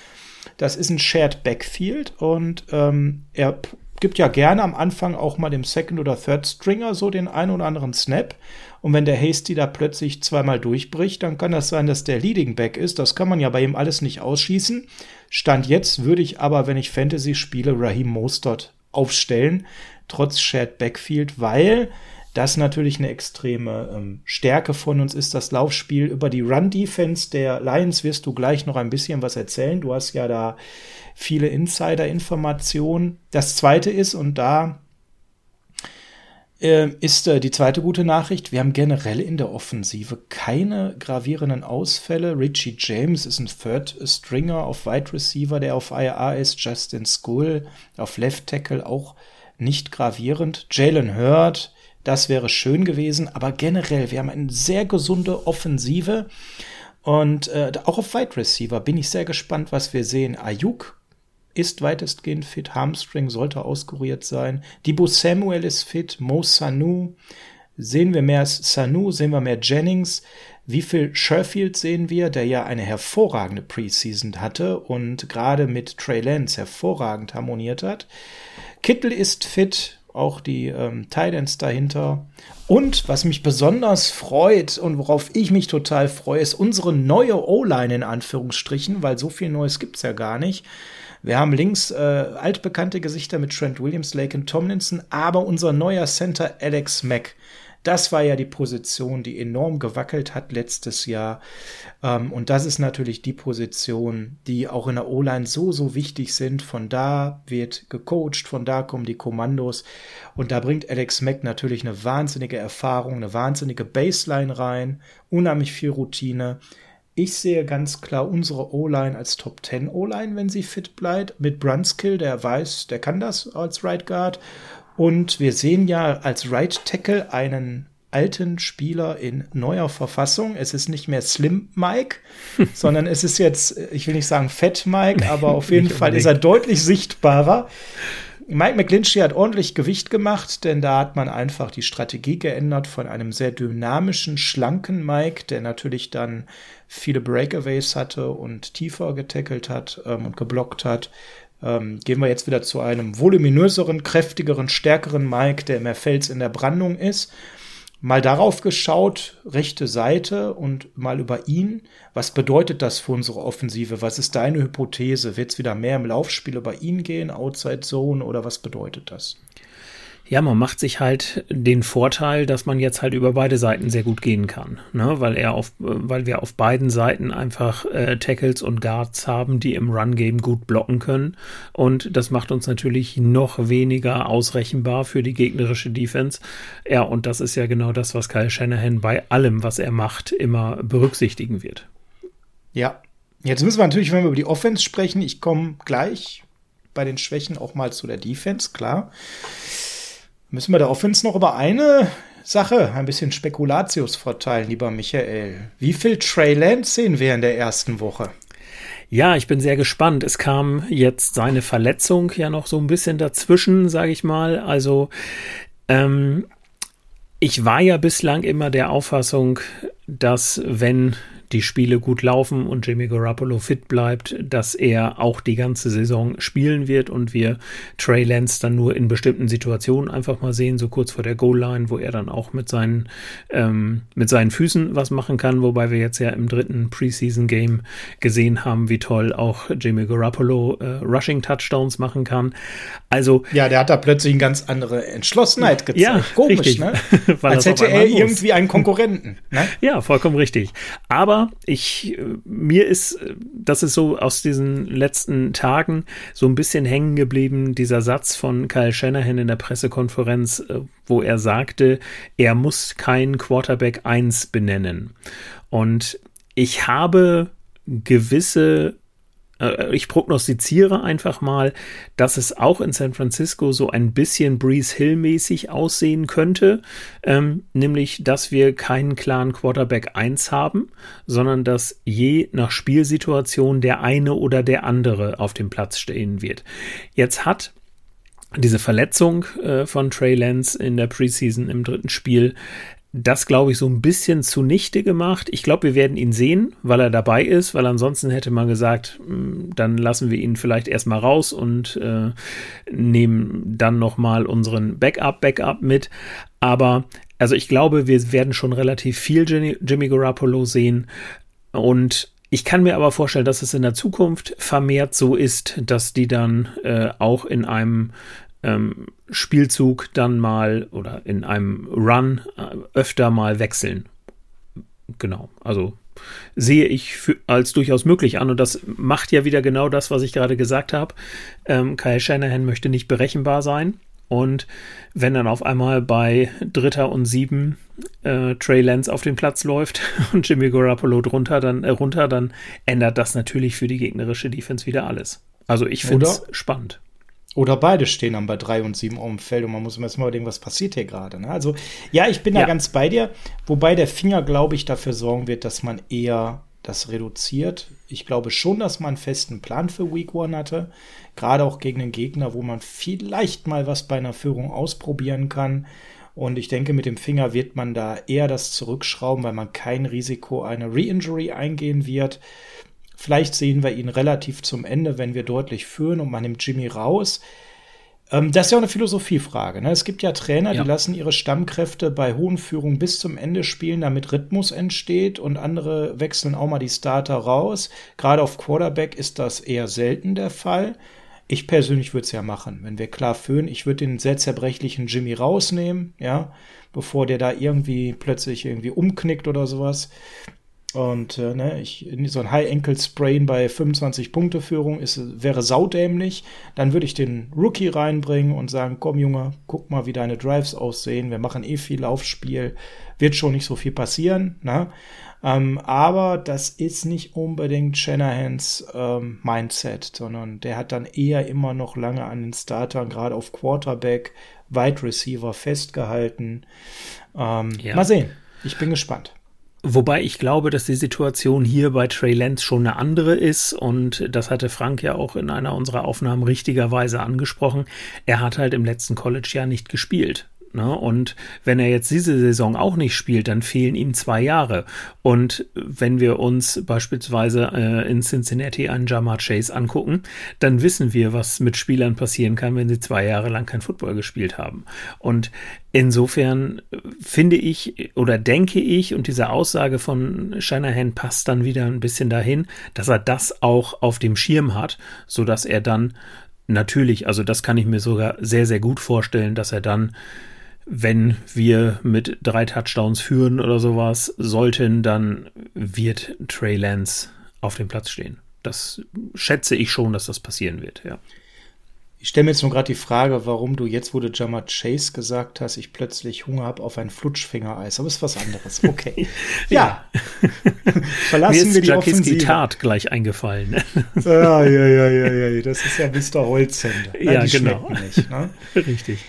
das ist ein Shared Backfield und ähm, er gibt ja gerne am Anfang auch mal dem Second oder Third Stringer so den einen oder anderen Snap. Und wenn der Hasty da plötzlich zweimal durchbricht, dann kann das sein, dass der Leading Back ist. Das kann man ja bei ihm alles nicht ausschießen. Stand jetzt würde ich aber, wenn ich Fantasy spiele, Raheem Mostert aufstellen, trotz Shared Backfield, weil das natürlich eine extreme ähm, Stärke von uns ist, das Laufspiel. Über die Run-Defense der Lions wirst du gleich noch ein bisschen was erzählen. Du hast ja da viele Insider-Informationen. Das zweite ist, und da äh, ist äh, die zweite gute Nachricht. Wir haben generell in der Offensive keine gravierenden Ausfälle. Richie James ist ein Third Stringer auf Wide Receiver, der auf IR ist. Justin Skull auf Left Tackle auch nicht gravierend. Jalen Hurd, das wäre schön gewesen. Aber generell, wir haben eine sehr gesunde Offensive. Und äh, auch auf Wide Receiver bin ich sehr gespannt, was wir sehen. Ayuk ist weitestgehend fit. Hamstring sollte auskuriert sein. Dibu Samuel ist fit. Mo Sanu. Sehen wir mehr Sanu, sehen wir mehr Jennings. Wie viel Sherfield sehen wir, der ja eine hervorragende Preseason hatte und gerade mit Trey Lance hervorragend harmoniert hat. Kittel ist fit, auch die ähm, Titans dahinter. Und was mich besonders freut und worauf ich mich total freue, ist unsere neue O-Line in Anführungsstrichen, weil so viel Neues gibt's ja gar nicht. Wir haben links äh, altbekannte Gesichter mit Trent Williams, Lake und Tomlinson, aber unser neuer Center Alex Mack. Das war ja die Position, die enorm gewackelt hat letztes Jahr. Ähm, und das ist natürlich die Position, die auch in der O-Line so, so wichtig sind. Von da wird gecoacht, von da kommen die Kommandos. Und da bringt Alex Mack natürlich eine wahnsinnige Erfahrung, eine wahnsinnige Baseline rein, unheimlich viel Routine. Ich sehe ganz klar unsere O-Line als Top 10 O-Line, wenn sie fit bleibt, mit Brunskill, der weiß, der kann das als Right Guard. Und wir sehen ja als Right Tackle einen alten Spieler in neuer Verfassung. Es ist nicht mehr Slim Mike, sondern es ist jetzt, ich will nicht sagen Fett Mike, aber auf jeden Fall ist er deutlich sichtbarer. Mike McGlinchey hat ordentlich Gewicht gemacht, denn da hat man einfach die Strategie geändert von einem sehr dynamischen, schlanken Mike, der natürlich dann viele Breakaways hatte und tiefer getackelt hat ähm, und geblockt hat. Ähm, gehen wir jetzt wieder zu einem voluminöseren, kräftigeren, stärkeren Mike, der mehr Fels in der Brandung ist mal darauf geschaut, rechte Seite und mal über ihn. Was bedeutet das für unsere Offensive? Was ist deine Hypothese? Wird es wieder mehr im Laufspiel über ihn gehen, Outside Zone oder was bedeutet das? Ja, man macht sich halt den Vorteil, dass man jetzt halt über beide Seiten sehr gut gehen kann, ne? weil er auf, weil wir auf beiden Seiten einfach äh, Tackles und Guards haben, die im Run-Game gut blocken können. Und das macht uns natürlich noch weniger ausrechenbar für die gegnerische Defense. Ja, und das ist ja genau das, was Kyle Shanahan bei allem, was er macht, immer berücksichtigen wird. Ja, jetzt müssen wir natürlich, wenn wir über die Offense sprechen, ich komme gleich bei den Schwächen auch mal zu der Defense, klar. Müssen wir Offense noch über eine Sache ein bisschen Spekulatius verteilen, lieber Michael. Wie viel Trey Lance sehen wir in der ersten Woche? Ja, ich bin sehr gespannt. Es kam jetzt seine Verletzung ja noch so ein bisschen dazwischen, sage ich mal. Also ähm, ich war ja bislang immer der Auffassung, dass wenn die Spiele gut laufen und Jimmy Garoppolo fit bleibt, dass er auch die ganze Saison spielen wird und wir Trey Lance dann nur in bestimmten Situationen einfach mal sehen, so kurz vor der Goal-Line, wo er dann auch mit seinen, ähm, mit seinen Füßen was machen kann, wobei wir jetzt ja im dritten Preseason-Game gesehen haben, wie toll auch Jimmy Garoppolo äh, Rushing-Touchdowns machen kann. Also ja, der hat da plötzlich eine ganz andere Entschlossenheit gezeigt. Ja, Komisch, richtig. ne? Als hätte er irgendwie einen Konkurrenten. Ne? Ja, vollkommen richtig. Aber ich, äh, mir ist, äh, das ist so aus diesen letzten Tagen so ein bisschen hängen geblieben, dieser Satz von Kyle Shanahan in der Pressekonferenz, äh, wo er sagte, er muss keinen Quarterback 1 benennen. Und ich habe gewisse äh, ich prognostiziere einfach mal, dass es auch in San Francisco so ein bisschen Breeze Hill mäßig aussehen könnte, ähm, nämlich, dass wir keinen klaren Quarterback 1 haben, sondern dass je nach Spielsituation der eine oder der andere auf dem Platz stehen wird. Jetzt hat diese Verletzung äh, von Trey Lance in der Preseason im dritten Spiel das, glaube ich, so ein bisschen zunichte gemacht. Ich glaube, wir werden ihn sehen, weil er dabei ist, weil ansonsten hätte man gesagt, hm, dann lassen wir ihn vielleicht erstmal raus und äh, nehmen dann nochmal unseren Backup-Backup mit. Aber also ich glaube, wir werden schon relativ viel Jimmy, Jimmy Garoppolo sehen und ich kann mir aber vorstellen, dass es in der Zukunft vermehrt so ist, dass die dann äh, auch in einem ähm, Spielzug dann mal oder in einem Run äh, öfter mal wechseln. Genau, also sehe ich für, als durchaus möglich an. Und das macht ja wieder genau das, was ich gerade gesagt habe. Ähm, Kyle Shanahan möchte nicht berechenbar sein. Und wenn dann auf einmal bei Dritter und Sieben äh, Trey Lance auf den Platz läuft und Jimmy Garoppolo drunter, dann, äh, runter, dann ändert das natürlich für die gegnerische Defense wieder alles. Also ich finde es spannend. Oder beide stehen dann bei drei und sieben auf dem Feld und man muss erstmal überlegen, was passiert hier gerade. Ne? Also, ja, ich bin ja. da ganz bei dir, wobei der Finger, glaube ich, dafür sorgen wird, dass man eher das reduziert. Ich glaube schon, dass man einen festen Plan für Week One hatte. Gerade auch gegen einen Gegner, wo man vielleicht mal was bei einer Führung ausprobieren kann. Und ich denke, mit dem Finger wird man da eher das zurückschrauben, weil man kein Risiko einer Re-Injury eingehen wird. Vielleicht sehen wir ihn relativ zum Ende, wenn wir deutlich führen und man nimmt Jimmy raus. Ähm, das ist ja auch eine Philosophiefrage. Ne? Es gibt ja Trainer, ja. die lassen ihre Stammkräfte bei hohen Führungen bis zum Ende spielen, damit Rhythmus entsteht und andere wechseln auch mal die Starter raus. Gerade auf Quarterback ist das eher selten der Fall. Ich persönlich würde es ja machen, wenn wir klar führen. Ich würde den sehr zerbrechlichen Jimmy rausnehmen, ja, bevor der da irgendwie plötzlich irgendwie umknickt oder sowas. Und äh, ne, ich, so ein High-Ankle-Sprain bei 25-Punkte-Führung wäre saudämlich. Dann würde ich den Rookie reinbringen und sagen, komm Junge, guck mal, wie deine Drives aussehen. Wir machen eh viel Laufspiel. Wird schon nicht so viel passieren. Ne? Ähm, aber das ist nicht unbedingt Shanahans ähm, Mindset, sondern der hat dann eher immer noch lange an den Startern, gerade auf Quarterback, Wide Receiver festgehalten. Ähm, ja. Mal sehen. Ich bin gespannt. Wobei ich glaube, dass die Situation hier bei Trey Lance schon eine andere ist und das hatte Frank ja auch in einer unserer Aufnahmen richtigerweise angesprochen. Er hat halt im letzten College-Jahr nicht gespielt. Ne? Und wenn er jetzt diese Saison auch nicht spielt, dann fehlen ihm zwei Jahre. Und wenn wir uns beispielsweise äh, in Cincinnati einen Jamar Chase angucken, dann wissen wir, was mit Spielern passieren kann, wenn sie zwei Jahre lang kein Football gespielt haben. Und insofern finde ich oder denke ich, und diese Aussage von Shanahan passt dann wieder ein bisschen dahin, dass er das auch auf dem Schirm hat, so dass er dann natürlich, also das kann ich mir sogar sehr, sehr gut vorstellen, dass er dann wenn wir mit drei Touchdowns führen oder sowas sollten, dann wird Trey Lance auf dem Platz stehen. Das schätze ich schon, dass das passieren wird, ja. Ich stelle mir jetzt nur gerade die Frage, warum du jetzt, wo du Jammer Chase gesagt hast, ich plötzlich Hunger habe auf ein Flutschfingereis. Aber ist was anderes. Okay. ja. Verlassen mir ist wir die Jackies Offensive. Tat gleich eingefallen. ja, ja, ja, ja, ja. Das ist ja Mr. Holzhände. Ja, die genau. Nicht, ne? Richtig.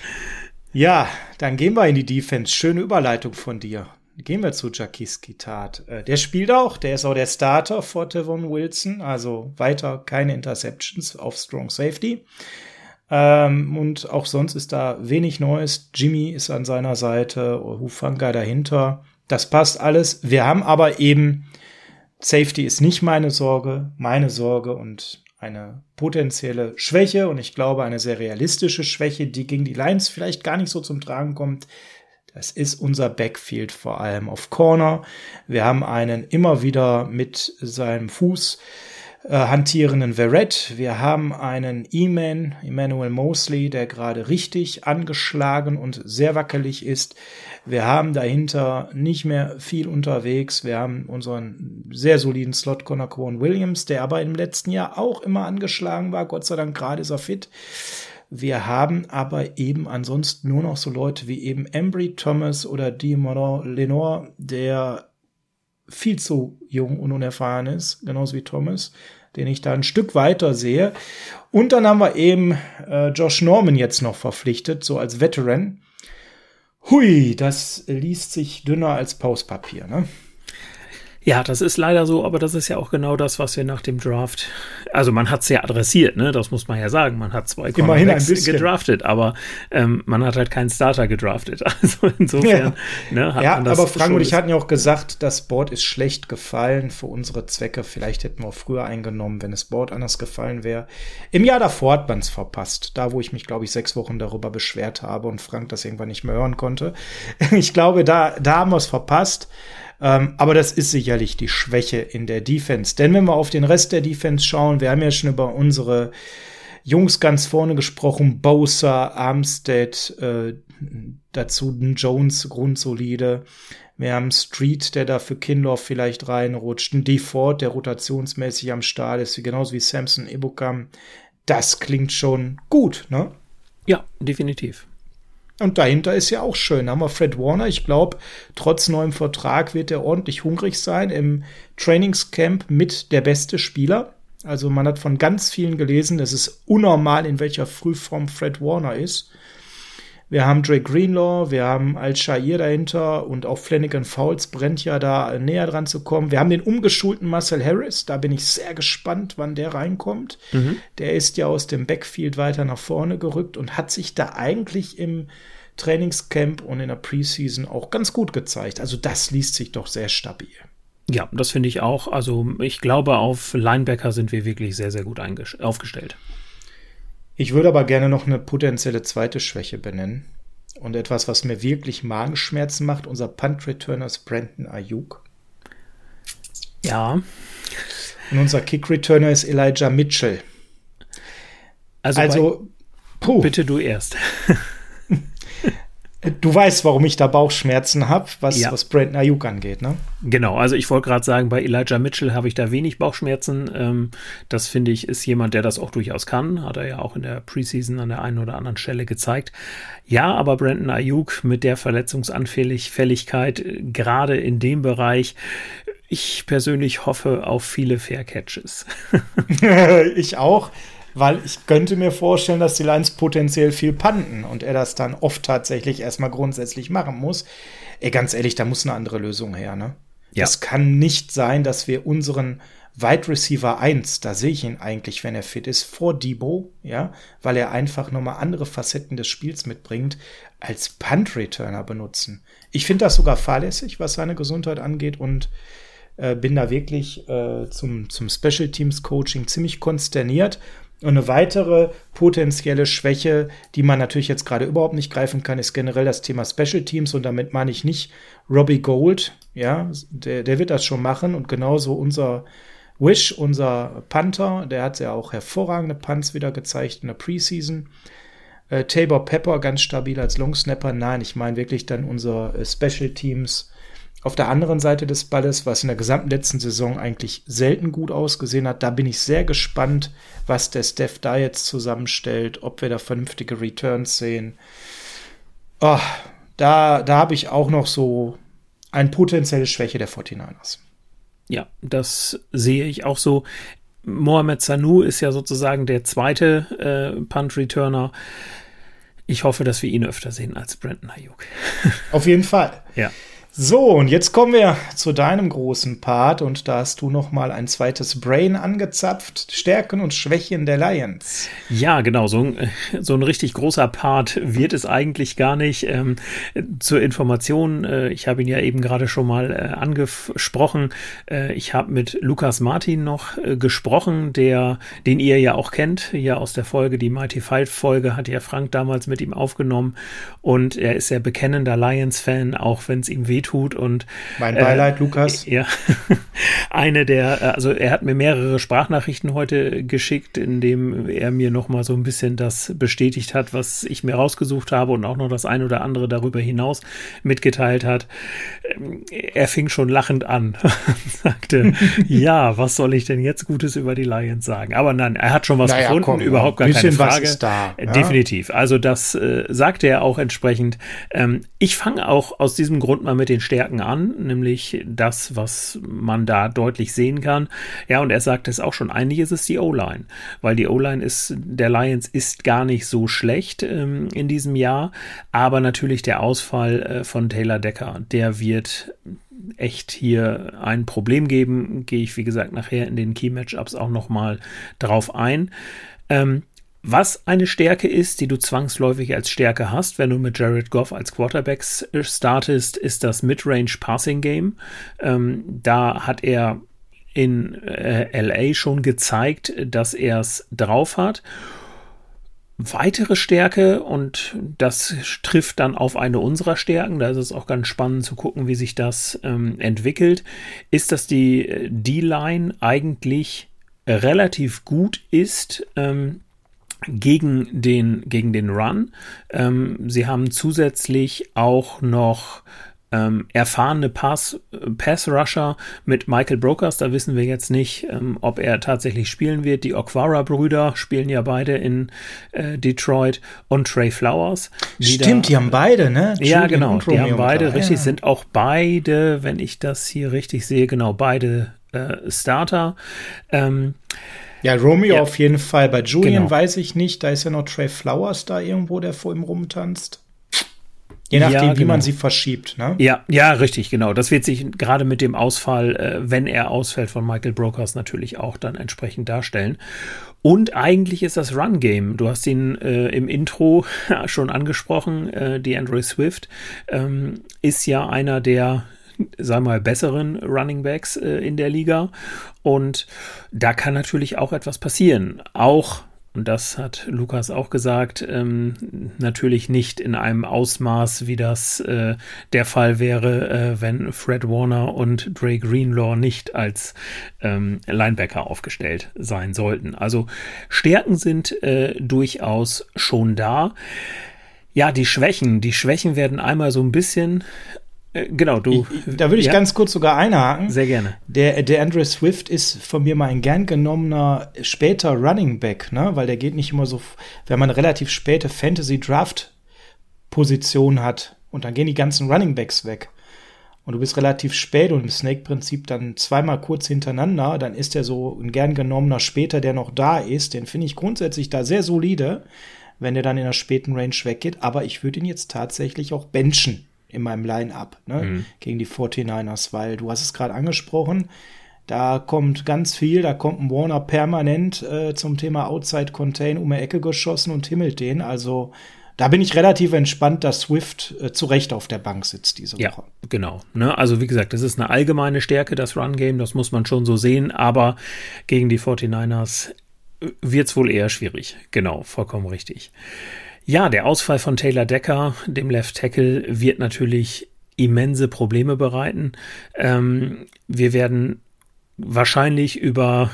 Ja, dann gehen wir in die Defense. Schöne Überleitung von dir. Gehen wir zu Jakiski Tat. Äh, der spielt auch, der ist auch der Starter vor Tevon Wilson, also weiter keine Interceptions auf Strong Safety. Ähm, und auch sonst ist da wenig Neues. Jimmy ist an seiner Seite, Hufanga dahinter. Das passt alles. Wir haben aber eben, Safety ist nicht meine Sorge, meine Sorge und eine potenzielle Schwäche und ich glaube eine sehr realistische Schwäche, die gegen die Lions vielleicht gar nicht so zum Tragen kommt. Das ist unser Backfield vor allem auf Corner. Wir haben einen immer wieder mit seinem Fuß äh, hantierenden Verrett. Wir haben einen E-Man, Emmanuel Mosley, der gerade richtig angeschlagen und sehr wackelig ist. Wir haben dahinter nicht mehr viel unterwegs. Wir haben unseren sehr soliden Slot Connor Cohen Williams, der aber im letzten Jahr auch immer angeschlagen war. Gott sei Dank gerade ist er fit. Wir haben aber eben ansonsten nur noch so Leute wie eben Embry Thomas oder Diemon Lenore, der viel zu jung und unerfahren ist, genauso wie Thomas, den ich da ein Stück weiter sehe. Und dann haben wir eben äh, Josh Norman jetzt noch verpflichtet, so als Veteran. Hui, das liest sich dünner als Pauspapier, ne? Ja, das ist leider so, aber das ist ja auch genau das, was wir nach dem Draft, also man hat es ja adressiert, ne? Das muss man ja sagen. Man hat zwei Immerhin ein bisschen. gedraftet, aber ähm, man hat halt keinen Starter gedraftet. Also insofern, ja. ne, hat ja, man das aber Frank und ich hatten ja auch gesagt, das Board ist schlecht gefallen für unsere Zwecke. Vielleicht hätten wir auch früher eingenommen, wenn das Board anders gefallen wäre. Im Jahr davor hat man es verpasst. Da, wo ich mich, glaube ich, sechs Wochen darüber beschwert habe und Frank das irgendwann nicht mehr hören konnte. Ich glaube, da, da haben wir es verpasst. Ähm, aber das ist sicherlich die Schwäche in der Defense. Denn wenn wir auf den Rest der Defense schauen, wir haben ja schon über unsere Jungs ganz vorne gesprochen, Bosa, Armstead, äh, dazu Jones grundsolide. Wir haben Street, der da für Kinlaw vielleicht reinrutscht. Ein Deford, der rotationsmäßig am Start ist, genauso wie Samson Ibukam. Das klingt schon gut, ne? Ja, definitiv. Und dahinter ist ja auch schön. Da haben wir Fred Warner. Ich glaube, trotz neuem Vertrag wird er ordentlich hungrig sein. Im Trainingscamp mit der beste Spieler. Also man hat von ganz vielen gelesen, es ist unnormal, in welcher Frühform Fred Warner ist. Wir haben Drake Greenlaw, wir haben Al-Shair dahinter und auch Flanagan Fouls brennt ja da näher dran zu kommen. Wir haben den umgeschulten Marcel Harris, da bin ich sehr gespannt, wann der reinkommt. Mhm. Der ist ja aus dem Backfield weiter nach vorne gerückt und hat sich da eigentlich im Trainingscamp und in der Preseason auch ganz gut gezeigt. Also das liest sich doch sehr stabil. Ja, das finde ich auch. Also ich glaube, auf Linebacker sind wir wirklich sehr, sehr gut aufgestellt. Ich würde aber gerne noch eine potenzielle zweite Schwäche benennen. Und etwas, was mir wirklich Magenschmerzen macht, unser Punt-Returner ist Brandon Ayuk. Ja. Und unser Kick-Returner ist Elijah Mitchell. Also, also puh. bitte du erst. Du weißt, warum ich da Bauchschmerzen habe, was, ja. was Brandon Ayuk angeht, ne? Genau, also ich wollte gerade sagen, bei Elijah Mitchell habe ich da wenig Bauchschmerzen. Ähm, das finde ich, ist jemand, der das auch durchaus kann. Hat er ja auch in der Preseason an der einen oder anderen Stelle gezeigt. Ja, aber Brandon Ayuk mit der Verletzungsanfälligkeit, gerade in dem Bereich, ich persönlich hoffe auf viele Fair Catches. ich auch weil ich könnte mir vorstellen, dass die Lions potenziell viel panten und er das dann oft tatsächlich erstmal grundsätzlich machen muss. Ey, ganz ehrlich, da muss eine andere Lösung her, ne? Ja. Es kann nicht sein, dass wir unseren Wide Receiver 1, da sehe ich ihn eigentlich, wenn er fit ist, vor Debo, ja, weil er einfach nochmal andere Facetten des Spiels mitbringt, als Punt-Returner benutzen. Ich finde das sogar fahrlässig, was seine Gesundheit angeht und äh, bin da wirklich äh, zum, zum Special Teams Coaching ziemlich konsterniert und eine weitere potenzielle Schwäche, die man natürlich jetzt gerade überhaupt nicht greifen kann, ist generell das Thema Special Teams. Und damit meine ich nicht Robbie Gold. Ja, der, der wird das schon machen. Und genauso unser Wish, unser Panther, der hat ja auch hervorragende Punts wieder gezeigt in der Preseason. Äh, Tabor Pepper ganz stabil als Long Snapper. Nein, ich meine wirklich dann unser äh, Special Teams auf der anderen Seite des Balles, was in der gesamten letzten Saison eigentlich selten gut ausgesehen hat, da bin ich sehr gespannt, was der Steph da jetzt zusammenstellt, ob wir da vernünftige Returns sehen. Oh, da da habe ich auch noch so eine potenzielle Schwäche der 49ers. Ja, das sehe ich auch so. Mohamed Sanu ist ja sozusagen der zweite äh, Punt-Returner. Ich hoffe, dass wir ihn öfter sehen als Brandon Ayuk. Auf jeden Fall. Ja. So, und jetzt kommen wir zu deinem großen Part und da hast du noch mal ein zweites Brain angezapft, Stärken und Schwächen der Lions. Ja, genau, so ein, so ein richtig großer Part wird es eigentlich gar nicht. Ähm, zur Information, äh, ich habe ihn ja eben gerade schon mal äh, angesprochen. Äh, ich habe mit Lukas Martin noch äh, gesprochen, der, den ihr ja auch kennt, hier aus der Folge, die Mighty Fight Folge hat ja Frank damals mit ihm aufgenommen und er ist ja bekennender Lions-Fan, auch wenn es ihm weh wehtut und mein Beileid, äh, Lukas. Ja, eine der, also er hat mir mehrere Sprachnachrichten heute geschickt, in dem er mir noch mal so ein bisschen das bestätigt hat, was ich mir rausgesucht habe und auch noch das ein oder andere darüber hinaus mitgeteilt hat. Ähm, er fing schon lachend an und sagte, ja, was soll ich denn jetzt Gutes über die Lions sagen? Aber nein, er hat schon was naja, gefunden, komm, überhaupt gar keine Frage. Da, ja? Definitiv. Also das äh, sagte er auch entsprechend. Ähm, ich fange auch aus diesem Grund mal mit den Stärken an, nämlich das, was man da deutlich sehen kann. Ja, und er sagt es auch schon, eigentlich ist es die O-Line, weil die O-Line ist, der Lions ist gar nicht so schlecht ähm, in diesem Jahr, aber natürlich der Ausfall äh, von Taylor Decker, der wird echt hier ein Problem geben, gehe ich wie gesagt nachher in den Key Matchups auch noch mal drauf ein. Ähm, was eine Stärke ist, die du zwangsläufig als Stärke hast, wenn du mit Jared Goff als Quarterback startest, ist das Midrange Passing Game. Ähm, da hat er in äh, LA schon gezeigt, dass er es drauf hat. Weitere Stärke, und das trifft dann auf eine unserer Stärken, da ist es auch ganz spannend zu gucken, wie sich das ähm, entwickelt, ist, dass die äh, D-Line eigentlich relativ gut ist, ähm, gegen den, gegen den Run. Ähm, sie haben zusätzlich auch noch ähm, erfahrene Pass, Pass-Rusher mit Michael Brokers. Da wissen wir jetzt nicht, ähm, ob er tatsächlich spielen wird. Die Okwara-Brüder spielen ja beide in äh, Detroit und Trey Flowers. Die Stimmt, da, die haben beide, ne? ja, genau. Die haben beide, klar, richtig, ja. sind auch beide, wenn ich das hier richtig sehe, genau, beide äh, Starter. Ähm, ja, Romeo ja. auf jeden Fall. Bei Julian genau. weiß ich nicht. Da ist ja noch Trey Flowers da irgendwo, der vor ihm rumtanzt. Je nachdem, ja, genau. wie man genau. sie verschiebt, ne? Ja, ja, richtig, genau. Das wird sich gerade mit dem Ausfall, äh, wenn er ausfällt von Michael Brokers, natürlich auch dann entsprechend darstellen. Und eigentlich ist das Run-Game. Du hast ihn äh, im Intro schon angesprochen. Äh, die Andrew Swift ähm, ist ja einer der sagen wir mal, besseren Running Backs äh, in der Liga. Und da kann natürlich auch etwas passieren. Auch und das hat Lukas auch gesagt, ähm, natürlich nicht in einem Ausmaß, wie das äh, der Fall wäre, äh, wenn Fred Warner und Dre Greenlaw nicht als ähm, Linebacker aufgestellt sein sollten. Also Stärken sind äh, durchaus schon da. Ja, die Schwächen, die Schwächen werden einmal so ein bisschen genau, du. Ich, da würde ich ja? ganz kurz sogar einhaken. Sehr gerne. Der, der Andrew Swift ist von mir mal ein gern genommener später Running Back, ne? Weil der geht nicht immer so, wenn man eine relativ späte Fantasy Draft Position hat und dann gehen die ganzen Running Backs weg. Und du bist relativ spät und im Snake-Prinzip dann zweimal kurz hintereinander, dann ist der so ein gern genommener später, der noch da ist. Den finde ich grundsätzlich da sehr solide, wenn der dann in der späten Range weggeht. Aber ich würde ihn jetzt tatsächlich auch benchen in meinem Line-Up ne? Mhm. gegen die 49ers, weil du hast es gerade angesprochen, da kommt ganz viel, da kommt ein Warner permanent äh, zum Thema Outside Contain um die Ecke geschossen und himmelt den. Also da bin ich relativ entspannt, dass Swift äh, zu Recht auf der Bank sitzt diese Woche. Ja, genau. Ne? Also wie gesagt, das ist eine allgemeine Stärke, das Run-Game, das muss man schon so sehen, aber gegen die 49ers wird es wohl eher schwierig. Genau, vollkommen richtig. Ja, der Ausfall von Taylor Decker, dem Left Tackle, wird natürlich immense Probleme bereiten. Ähm, wir werden wahrscheinlich über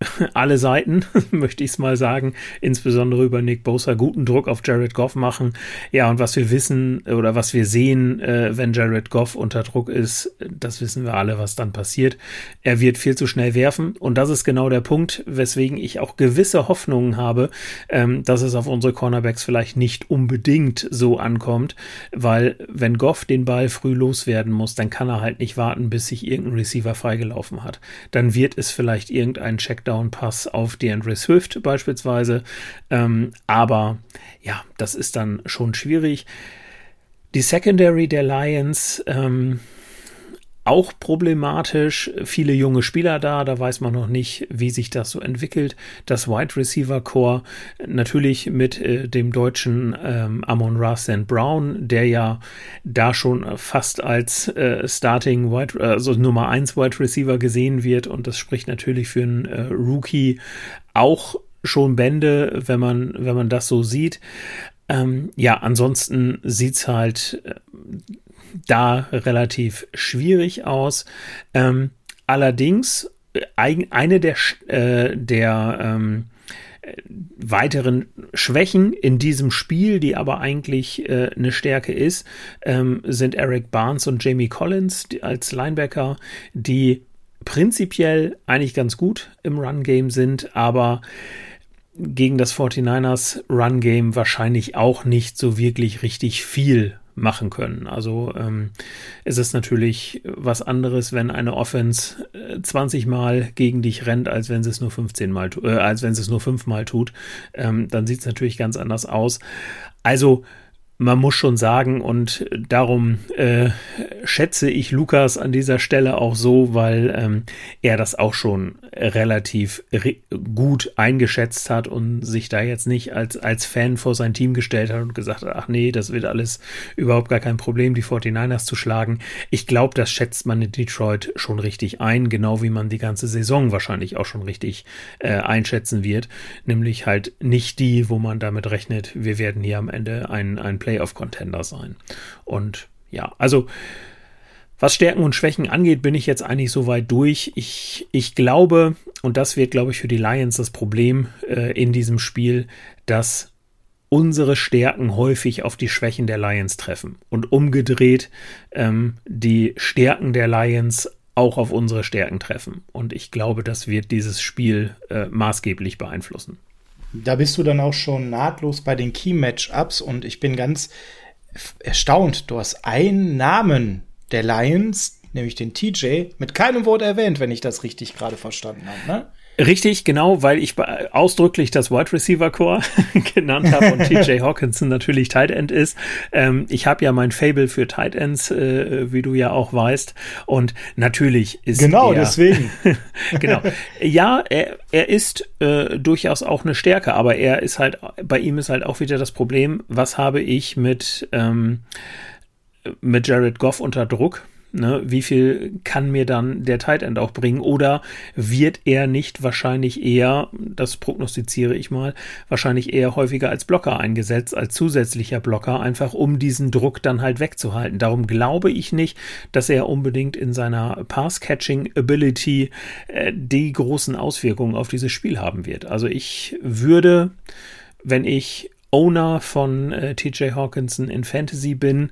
alle Seiten, möchte ich es mal sagen, insbesondere über Nick Bosa, guten Druck auf Jared Goff machen. Ja, und was wir wissen oder was wir sehen, äh, wenn Jared Goff unter Druck ist, das wissen wir alle, was dann passiert. Er wird viel zu schnell werfen und das ist genau der Punkt, weswegen ich auch gewisse Hoffnungen habe, ähm, dass es auf unsere Cornerbacks vielleicht nicht unbedingt so ankommt, weil wenn Goff den Ball früh loswerden muss, dann kann er halt nicht warten, bis sich irgendein Receiver freigelaufen hat. Dann wird es vielleicht irgendein Checkdown Touchdown-Pass auf DeAndre Swift beispielsweise. Ähm, aber ja, das ist dann schon schwierig. Die Secondary der Lions, ähm, auch problematisch. Viele junge Spieler da, da weiß man noch nicht, wie sich das so entwickelt. Das Wide Receiver Core natürlich mit äh, dem deutschen ähm, Amon Rasen Brown, der ja da schon fast als äh, Starting Wide, also Nummer 1 Wide Receiver gesehen wird und das spricht natürlich für einen äh, Rookie auch schon Bände, wenn man, wenn man das so sieht. Ähm, ja, ansonsten sieht's halt äh, da relativ schwierig aus. Ähm, allerdings, äh, eine der, äh, der ähm, weiteren Schwächen in diesem Spiel, die aber eigentlich äh, eine Stärke ist, ähm, sind Eric Barnes und Jamie Collins die, als Linebacker, die prinzipiell eigentlich ganz gut im Run-Game sind, aber gegen das 49ers Run-Game wahrscheinlich auch nicht so wirklich richtig viel machen können. Also ähm, ist es natürlich was anderes, wenn eine Offense 20 äh, Mal gegen dich rennt, als wenn sie es nur 15 Mal, äh, als wenn sie es nur 5 Mal tut. Ähm, dann sieht es natürlich ganz anders aus. Also man muss schon sagen, und darum äh, schätze ich Lukas an dieser Stelle auch so, weil ähm, er das auch schon relativ re gut eingeschätzt hat und sich da jetzt nicht als, als Fan vor sein Team gestellt hat und gesagt hat, ach nee, das wird alles überhaupt gar kein Problem, die 49ers zu schlagen. Ich glaube, das schätzt man in Detroit schon richtig ein, genau wie man die ganze Saison wahrscheinlich auch schon richtig äh, einschätzen wird. Nämlich halt nicht die, wo man damit rechnet, wir werden hier am Ende ein, ein Play Playoff-Contender sein. Und ja, also was Stärken und Schwächen angeht, bin ich jetzt eigentlich so weit durch. Ich, ich glaube, und das wird, glaube ich, für die Lions das Problem äh, in diesem Spiel, dass unsere Stärken häufig auf die Schwächen der Lions treffen und umgedreht ähm, die Stärken der Lions auch auf unsere Stärken treffen. Und ich glaube, das wird dieses Spiel äh, maßgeblich beeinflussen. Da bist du dann auch schon nahtlos bei den Key-Matchups und ich bin ganz erstaunt. Du hast einen Namen der Lions, nämlich den TJ, mit keinem Wort erwähnt, wenn ich das richtig gerade verstanden habe. Ne? Richtig, genau, weil ich ausdrücklich das Wide Receiver Core genannt habe und TJ Hawkinson natürlich Tight End ist. Ähm, ich habe ja mein Fable für Tight Ends, äh, wie du ja auch weißt. Und natürlich ist genau er, deswegen genau ja er, er ist äh, durchaus auch eine Stärke, aber er ist halt bei ihm ist halt auch wieder das Problem. Was habe ich mit ähm, mit Jared Goff unter Druck? Ne, wie viel kann mir dann der Tight End auch bringen? Oder wird er nicht wahrscheinlich eher, das prognostiziere ich mal, wahrscheinlich eher häufiger als Blocker eingesetzt, als zusätzlicher Blocker, einfach um diesen Druck dann halt wegzuhalten. Darum glaube ich nicht, dass er unbedingt in seiner Pass-Catching-Ability äh, die großen Auswirkungen auf dieses Spiel haben wird. Also ich würde, wenn ich Owner von äh, TJ Hawkinson in Fantasy bin,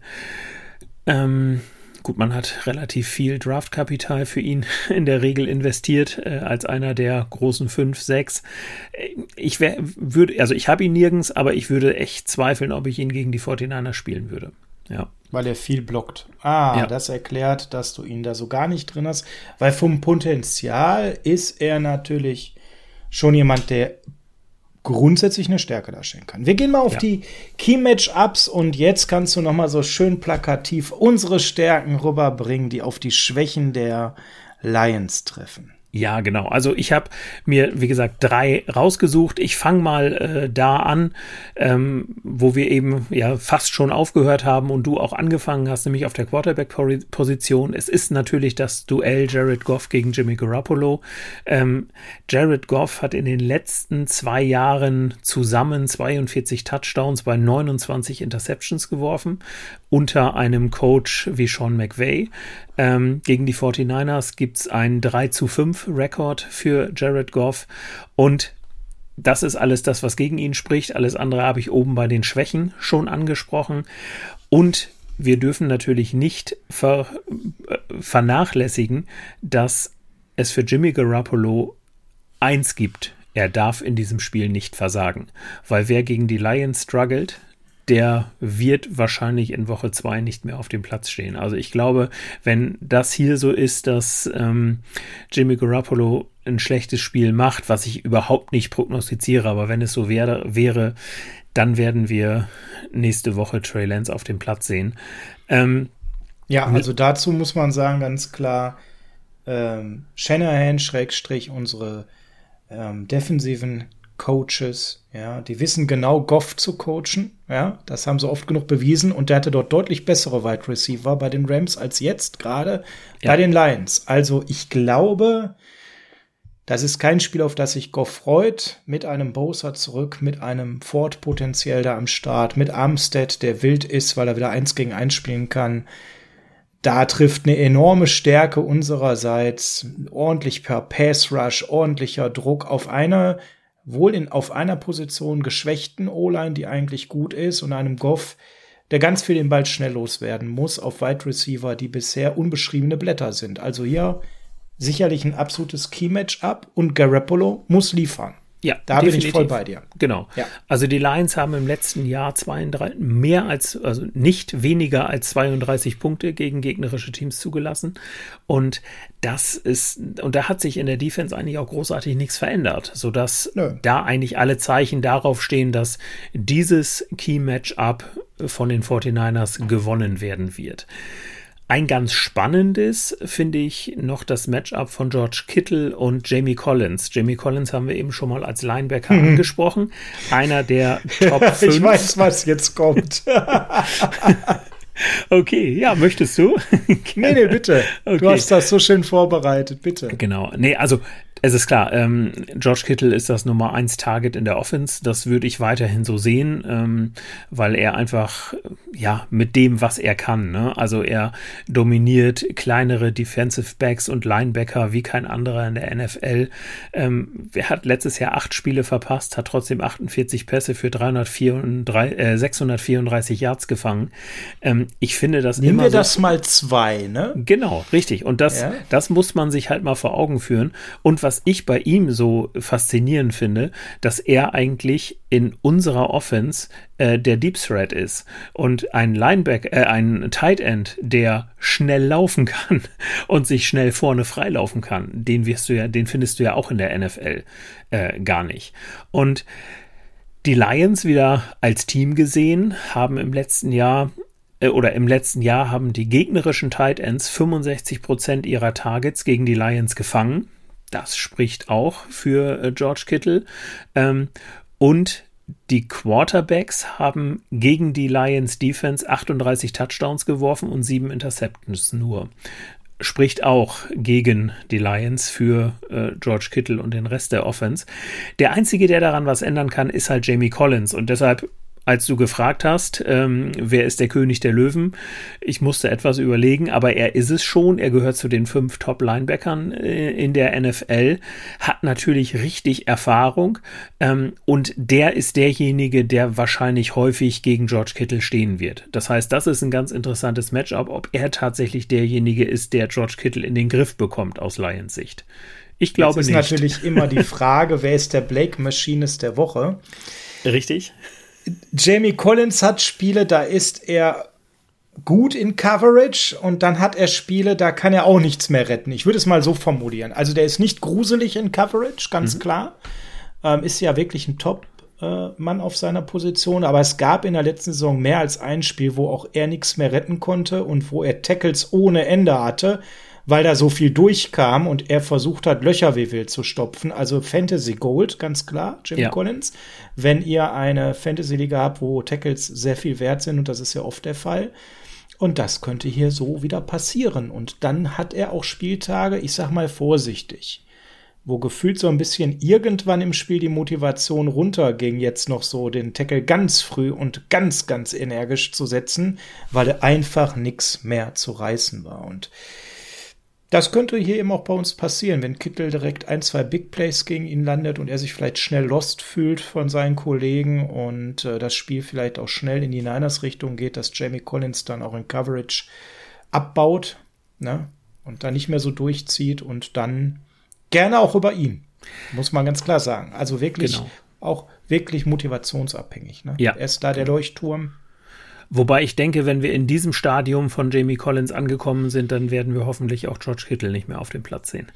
ähm, Gut, man hat relativ viel Draftkapital für ihn in der Regel investiert, äh, als einer der großen fünf, sechs. Ich wär, würde, also ich habe ihn nirgends, aber ich würde echt zweifeln, ob ich ihn gegen die 49ers spielen würde. Ja. Weil er viel blockt. Ah, ja. das erklärt, dass du ihn da so gar nicht drin hast. Weil vom Potenzial ist er natürlich schon jemand, der grundsätzlich eine Stärke darstellen kann. Wir gehen mal auf ja. die Key-Match-Ups und jetzt kannst du noch mal so schön plakativ unsere Stärken rüberbringen, die auf die Schwächen der Lions treffen. Ja, genau. Also ich habe mir, wie gesagt, drei rausgesucht. Ich fange mal äh, da an, ähm, wo wir eben ja fast schon aufgehört haben und du auch angefangen hast, nämlich auf der Quarterback-Position. Es ist natürlich das Duell Jared Goff gegen Jimmy Garoppolo. Ähm, Jared Goff hat in den letzten zwei Jahren zusammen 42 Touchdowns bei 29 Interceptions geworfen unter einem Coach wie Sean McVay. Ähm, gegen die 49ers gibt es einen 3 zu 5 Rekord für Jared Goff und das ist alles das, was gegen ihn spricht. Alles andere habe ich oben bei den Schwächen schon angesprochen. Und wir dürfen natürlich nicht ver, äh, vernachlässigen, dass es für Jimmy Garoppolo eins gibt. Er darf in diesem Spiel nicht versagen. Weil wer gegen die Lions struggelt, der wird wahrscheinlich in Woche zwei nicht mehr auf dem Platz stehen. Also ich glaube, wenn das hier so ist, dass ähm, Jimmy Garoppolo ein schlechtes Spiel macht, was ich überhaupt nicht prognostiziere, aber wenn es so wäre, wäre dann werden wir nächste Woche Trey Lance auf dem Platz sehen. Ähm, ja, also dazu muss man sagen, ganz klar, ähm, Shanahan, Schrägstrich, unsere ähm, defensiven Coaches, ja, die wissen genau, Goff zu coachen, ja, das haben sie oft genug bewiesen und der hatte dort deutlich bessere Wide Receiver bei den Rams als jetzt gerade ja. bei den Lions. Also ich glaube, das ist kein Spiel, auf das sich Goff freut, mit einem Bowser zurück, mit einem Ford potenziell da am Start, mit Armstead, der wild ist, weil er wieder eins gegen eins spielen kann. Da trifft eine enorme Stärke unsererseits, ordentlich per Pass Rush, ordentlicher Druck auf eine wohl in, auf einer Position geschwächten O-Line, die eigentlich gut ist, und einem Goff, der ganz viel den Ball schnell loswerden muss, auf Wide Receiver, die bisher unbeschriebene Blätter sind. Also hier sicherlich ein absolutes Key-Match-up und Garoppolo muss liefern. Ja, da definitiv. bin ich voll bei dir. Genau. Ja. Also die Lions haben im letzten Jahr 32, mehr als, also nicht weniger als 32 Punkte gegen gegnerische Teams zugelassen. Und das ist, und da hat sich in der Defense eigentlich auch großartig nichts verändert, sodass Nö. da eigentlich alle Zeichen darauf stehen, dass dieses Key Matchup von den 49ers gewonnen werden wird. Ein ganz spannendes finde ich noch das Matchup von George Kittle und Jamie Collins. Jamie Collins haben wir eben schon mal als Linebacker mhm. angesprochen. Einer der Top 5. ich weiß, was jetzt kommt. Okay, ja, möchtest du? nee, nee, bitte. Okay. Du hast das so schön vorbereitet, bitte. Genau. Nee, also es ist klar, ähm, George Kittle ist das Nummer 1 Target in der Offense. Das würde ich weiterhin so sehen, ähm, weil er einfach, ja, mit dem, was er kann, ne? also er dominiert kleinere Defensive Backs und Linebacker wie kein anderer in der NFL. Ähm, er hat letztes Jahr acht Spiele verpasst, hat trotzdem 48 Pässe für 334, äh, 634 Yards gefangen. Ähm, ich finde das Nehmen immer wir so, das mal zwei, ne? Genau, richtig. Und das, Ja. das muss man sich halt mal vor Augen führen. Und was ich bei ihm so faszinierend finde, dass er eigentlich in unserer Offense äh, der Deep Threat ist und ein Linebacker, äh, ein Tight End, der schnell laufen kann und sich schnell vorne freilaufen kann, den wirst du ja, den findest du ja auch in der NFL äh, gar nicht. Und die Lions wieder als Team gesehen haben im letzten Jahr äh, oder im letzten Jahr haben die gegnerischen Tight Ends 65 Prozent ihrer Targets gegen die Lions gefangen. Das spricht auch für äh, George Kittle. Ähm, und die Quarterbacks haben gegen die Lions Defense 38 Touchdowns geworfen und sieben Interceptions nur. Spricht auch gegen die Lions für äh, George Kittle und den Rest der Offense. Der einzige, der daran was ändern kann, ist halt Jamie Collins. Und deshalb als du gefragt hast, ähm, wer ist der König der Löwen, ich musste etwas überlegen, aber er ist es schon. Er gehört zu den fünf Top-Linebackern äh, in der NFL, hat natürlich richtig Erfahrung ähm, und der ist derjenige, der wahrscheinlich häufig gegen George Kittle stehen wird. Das heißt, das ist ein ganz interessantes Matchup, ob er tatsächlich derjenige ist, der George Kittle in den Griff bekommt aus Lions Sicht. Ich glaube Jetzt ist nicht. natürlich immer die Frage, wer ist der Blake Machinist der Woche? Richtig? Jamie Collins hat Spiele, da ist er gut in Coverage und dann hat er Spiele, da kann er auch nichts mehr retten. Ich würde es mal so formulieren. Also der ist nicht gruselig in Coverage, ganz klar. Ähm, ist ja wirklich ein Top-Mann auf seiner Position, aber es gab in der letzten Saison mehr als ein Spiel, wo auch er nichts mehr retten konnte und wo er Tackles ohne Ende hatte, weil da so viel durchkam und er versucht hat, Löcher wie wild zu stopfen. Also Fantasy Gold, ganz klar, Jimmy Ja. Collins. Wenn ihr eine Fantasy-Liga habt, wo Tackles sehr viel wert sind, und das ist ja oft der Fall, und das könnte hier so wieder passieren. Und dann hat er auch Spieltage, ich sag mal vorsichtig, wo gefühlt so ein bisschen irgendwann im Spiel die Motivation runterging, jetzt noch so den Tackle ganz früh und ganz, ganz energisch zu setzen, weil einfach nichts mehr zu reißen war. Und das könnte hier eben auch bei uns passieren, wenn Kittel direkt ein, zwei Big Plays gegen ihn landet und er sich vielleicht schnell lost fühlt von seinen Kollegen und äh, das Spiel vielleicht auch schnell in die Niners-Richtung geht, dass Jamie Collins dann auch in Coverage abbaut ne? und dann nicht mehr so durchzieht und dann gerne auch über ihn, muss man ganz klar sagen. Also wirklich Genau. auch wirklich motivationsabhängig. Ne? Ja. Er ist da der Leuchtturm. Wobei ich denke, wenn wir in diesem Stadium von Jamie Collins angekommen sind, dann werden wir hoffentlich auch George Kittle nicht mehr auf dem Platz sehen.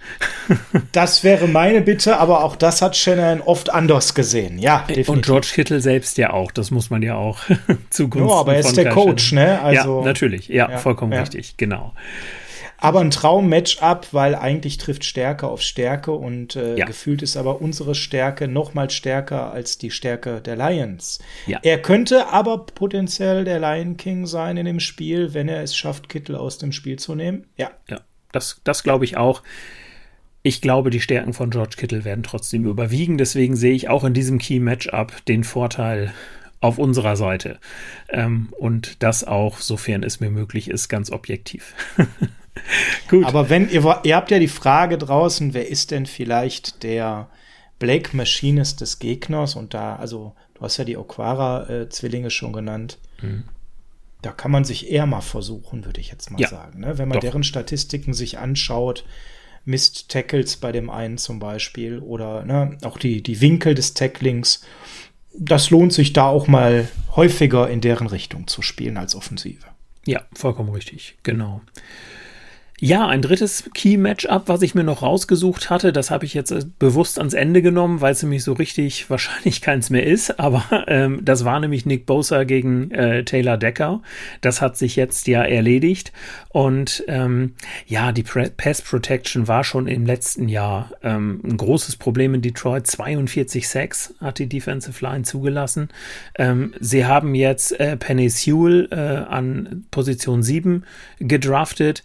Das wäre meine Bitte, aber auch das hat Shannon oft anders gesehen. Ja, definitiv. Und George Kittle selbst ja auch, das muss man ja auch zugunsten Ja, aber er ist der Coach, Shanahan- ne? Also- ja, natürlich, ja, Ja, vollkommen ja. richtig, genau. Aber ein Traum-Matchup, weil eigentlich trifft Stärke auf Stärke und äh, Ja. gefühlt ist aber unsere Stärke noch mal stärker als die Stärke der Lions. Ja. Er könnte aber potenziell der Lion King sein in dem Spiel, wenn er es schafft, Kittel aus dem Spiel zu nehmen. Ja. Ja, das, das glaube ich auch. Ich glaube, die Stärken von George Kittle werden trotzdem überwiegen. Deswegen sehe ich auch in diesem Key-Matchup den Vorteil auf unserer Seite. Ähm, und das auch, sofern es mir möglich ist, ganz objektiv. Gut. Aber wenn ihr, ihr habt ja die Frage draußen, wer ist denn vielleicht der Blake Machinist des Gegners? Und da, also, du hast ja die Okwara-Zwillinge schon genannt. Da kann man sich eher mal versuchen, würde ich jetzt mal Ja, sagen. Ne? Wenn man doch. deren Statistiken sich anschaut, Mist Tackles bei dem einen zum Beispiel oder ne, auch die, die Winkel des Tacklings, das lohnt sich da auch mal häufiger in deren Richtung zu spielen als Offensive. Ja, vollkommen richtig, genau. Ja, ein drittes Key-Matchup, was ich mir noch rausgesucht hatte, das habe ich jetzt äh, bewusst ans Ende genommen, weil es nämlich so richtig wahrscheinlich keins mehr ist, aber ähm, das war nämlich Nick Bosa gegen äh, Taylor Decker. Das hat sich jetzt ja erledigt und ähm, ja, die Pre Pass Protection war schon im letzten Jahr ähm, ein großes Problem in Detroit. 42 Sacks hat die Defensive Line zugelassen. Ähm, sie haben jetzt äh, Penny Sewell äh, an Position 7 gedraftet.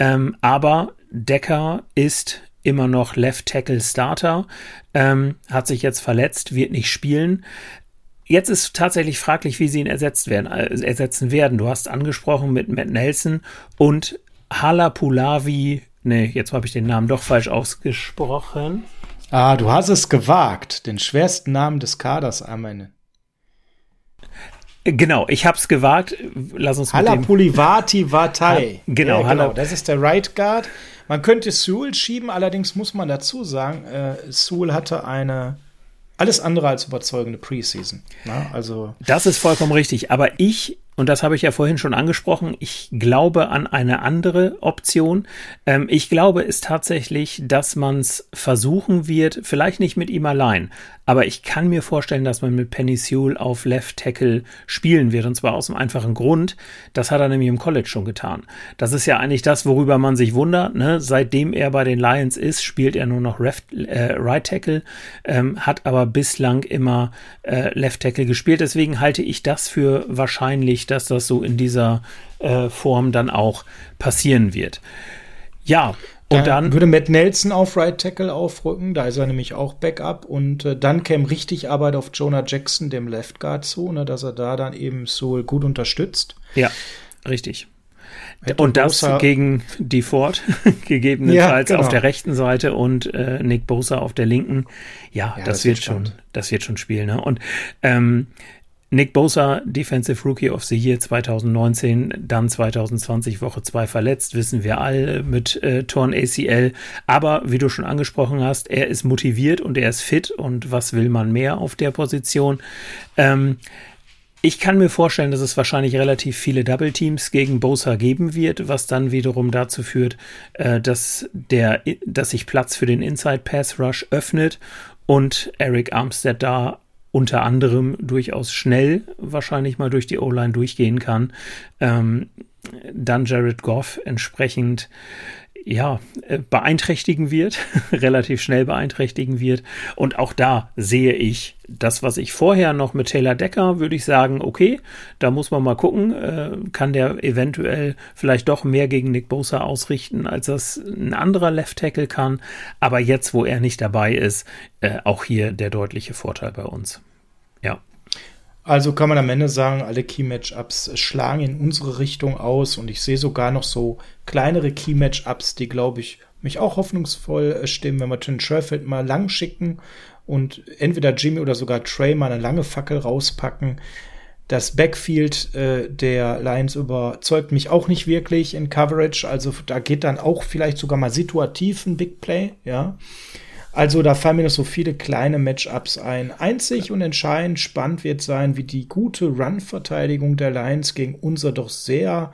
Ähm, aber Decker ist immer noch Left Tackle Starter, ähm, hat sich jetzt verletzt, wird nicht spielen. Jetzt ist tatsächlich fraglich, wie sie ihn ersetzt werden, äh, ersetzen werden. Du hast angesprochen mit Matt Nelson und Halapulavi. Nee, jetzt habe ich den Namen doch falsch ausgesprochen. Ah, du hast es gewagt, den schwersten Namen des Kaders einmal. Genau, ich habe es gewagt. Lass uns Halapulivati Vatai. Ha, genau, ja, genau, das ist der Right Guard. Man könnte Sewell schieben, allerdings muss man dazu sagen, äh, Sewell hatte eine alles andere als überzeugende Preseason. Na, also das ist vollkommen richtig. Aber ich und das habe ich ja vorhin schon angesprochen, ich glaube an eine andere Option. Ähm, ich glaube es tatsächlich, dass man es versuchen wird, vielleicht nicht mit ihm allein, aber ich kann mir vorstellen, dass man mit Penny Sewell auf Left Tackle spielen wird. Und zwar aus dem einfachen Grund, das hat er nämlich im College schon getan. Das ist ja eigentlich das, worüber man sich wundert. Ne? Seitdem er bei den Lions ist, spielt er nur noch Reft, äh, Right Tackle, ähm, hat aber bislang immer äh, Left Tackle gespielt. Deswegen halte ich das für wahrscheinlich, dass das so in dieser äh, Form dann auch passieren wird. Ja, und dann würde Matt Nelson auf Right Tackle aufrücken, da ist er nämlich auch Backup und äh, dann käme richtig Arbeit auf Jonah Jackson, dem Left Guard zu, ne, dass er da dann eben so gut unterstützt. Ja, richtig. Hätte und das Bosa gegen die Ford, gegebenenfalls ja, genau. auf der rechten Seite und äh, Nick Bosa auf der linken. Ja, ja das, das, wird schon, das wird schon spielen. Ne? Und ähm, Nick Bosa, Defensive Rookie of the Year 2019, dann 2020 Woche 2 verletzt, wissen wir alle mit äh, Torn ACL. Aber wie du schon angesprochen hast, er ist motiviert und er ist fit und was will man mehr auf der Position? Ähm, ich kann mir vorstellen, dass es wahrscheinlich relativ viele Double Teams gegen Bosa geben wird, was dann wiederum dazu führt, äh, dass der, dass sich Platz für den Inside Pass Rush öffnet und Eric Armstead da unter anderem durchaus schnell wahrscheinlich mal durch die O-Line durchgehen kann. Ähm, dann Jared Goff entsprechend ja, äh, beeinträchtigen wird, relativ schnell beeinträchtigen wird. Und auch da sehe ich das, was ich vorher noch mit Taylor Decker, würde ich sagen, okay, da muss man mal gucken, äh, kann der eventuell vielleicht doch mehr gegen Nick Bosa ausrichten, als das ein anderer Left Tackle kann. Aber jetzt, wo er nicht dabei ist, äh, auch hier der deutliche Vorteil bei uns. Ja. Also kann man am Ende sagen, alle Key-Matchups schlagen in unsere Richtung aus und ich sehe sogar noch so kleinere Key-Matchups, die, glaube ich, mich auch hoffnungsvoll äh, stimmen, wenn wir Tim Sherfield mal lang schicken und entweder Jimmy oder sogar Trey mal eine lange Fackel rauspacken. Das Backfield äh, der Lions überzeugt mich auch nicht wirklich in Coverage. Also da geht dann auch vielleicht sogar mal situativ ein Big Play, ja. Also da fallen mir noch so viele kleine Matchups ein. Einzig und entscheidend spannend wird sein, wie die gute Run-Verteidigung der Lions gegen unser doch sehr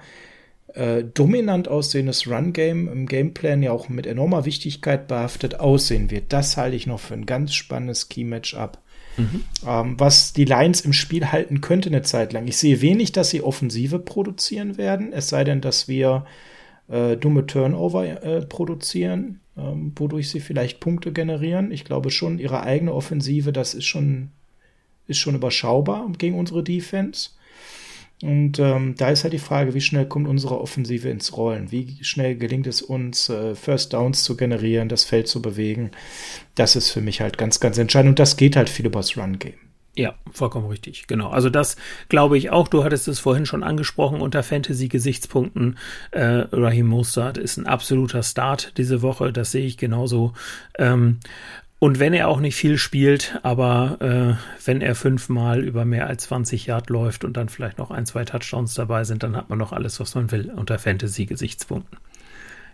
äh, dominant aussehendes Run-Game im Gameplan ja auch mit enormer Wichtigkeit behaftet aussehen wird. Das halte ich noch für ein ganz spannendes Key-Matchup. Mhm. Ähm, was die Lions im Spiel halten könnte eine Zeit lang. Ich sehe wenig, dass sie Offensive produzieren werden, es sei denn, dass wir äh, dumme Turnover äh, produzieren ähm, wodurch sie vielleicht Punkte generieren. Ich glaube schon, ihre eigene Offensive, das ist schon, ist schon überschaubar gegen unsere Defense. Und ähm, da ist halt die Frage, wie schnell kommt unsere Offensive ins Rollen? Wie schnell gelingt es uns, äh, First Downs zu generieren, das Feld zu bewegen? Das ist für mich halt ganz, ganz entscheidend. Und das geht halt viel übers Run-Game. Ja, vollkommen richtig. Genau. Also das glaube ich auch. Du hattest es vorhin schon angesprochen unter Fantasy-Gesichtspunkten. Äh, Raheem Mostert ist ein absoluter Start diese Woche. Das sehe ich genauso. Ähm, und wenn er auch nicht viel spielt, aber äh, wenn er fünfmal über mehr als 20 Yard läuft und dann vielleicht noch ein, zwei Touchdowns dabei sind, dann hat man noch alles, was man will unter Fantasy-Gesichtspunkten.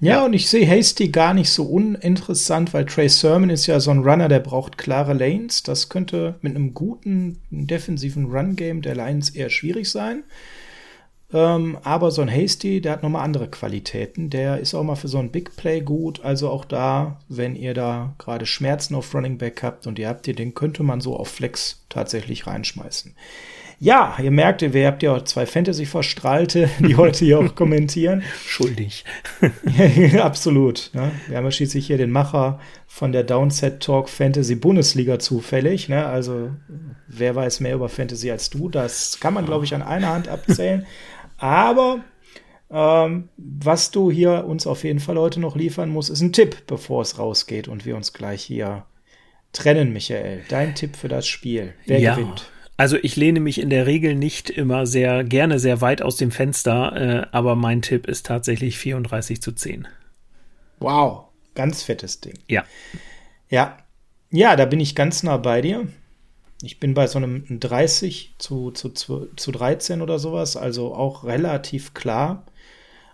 Ja, ja, und ich sehe Hasty gar nicht so uninteressant, weil Trey Sermon ist ja so ein Runner, der braucht klare Lanes. Das könnte mit einem guten defensiven Run-Game der Lions eher schwierig sein. Ähm, aber so ein Hasty, der hat nochmal andere Qualitäten. Der ist auch mal für so ein Big Play gut. Also auch da, wenn ihr da gerade Schmerzen auf Running Back habt und ihr habt ihr, den könnte man so auf Flex tatsächlich reinschmeißen. Ja, ihr merkt, ihr habt ja auch zwei Fantasy-Verstrahlte, die heute hier auch kommentieren. Schuldig. Absolut. Ne? Wir haben ja schließlich hier den Macher von der Downset Talk Fantasy Bundesliga zufällig. Ne? Also, wer weiß mehr über Fantasy als du? Das kann man, glaube ich, an einer Hand abzählen. Aber Ähm, was du hier uns auf jeden Fall heute noch liefern musst, ist ein Tipp, bevor es rausgeht und wir uns gleich hier trennen, Michael. Dein Tipp für das Spiel. Wer ja. gewinnt? Also ich lehne mich in der Regel nicht immer sehr gerne sehr weit aus dem Fenster, äh, aber mein Tipp ist tatsächlich 34 zu 10. Wow, ganz fettes Ding. Ja. Ja. Ja, da bin ich ganz nah bei dir. Ich bin bei so einem 30 zu, zu, zu, zu 13 oder sowas, also auch relativ klar.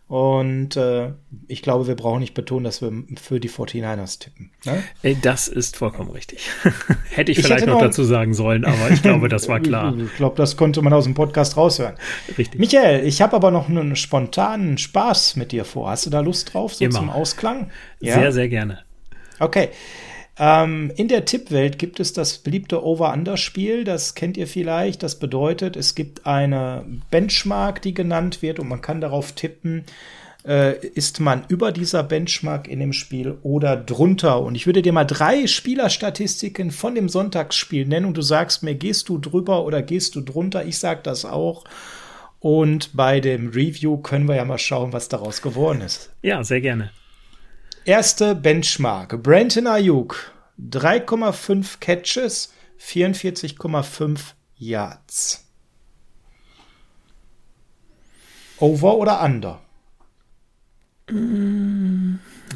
Und äh, ich glaube, wir brauchen nicht betonen, dass wir für die 49ers tippen. Ne? Das ist vollkommen richtig. hätte ich, ich vielleicht noch, noch dazu sagen sollen, aber ich glaube, das war klar. ich glaube, das konnte man aus dem Podcast raushören. Richtig. Michael, ich habe aber noch einen spontanen Spaß mit dir vor. Hast du da Lust drauf, so Immer. zum Ausklang? Ja? Sehr, sehr gerne. Okay. Ähm, in der Tippwelt gibt es das beliebte Over-Under-Spiel, das kennt ihr vielleicht. Das bedeutet, es gibt eine Benchmark, die genannt wird und man kann darauf tippen, äh, ist man über dieser Benchmark in dem Spiel oder drunter. Und ich würde dir mal drei Spielerstatistiken von dem Sonntagsspiel nennen und du sagst mir, gehst du drüber oder gehst du drunter? Ich sag das auch. Und bei dem Review können wir ja mal schauen, was daraus geworden ist. Ja, sehr gerne. Erste Benchmark. Brandon Ayuk, 3,5 Catches, 44,5 Yards. Over oder under?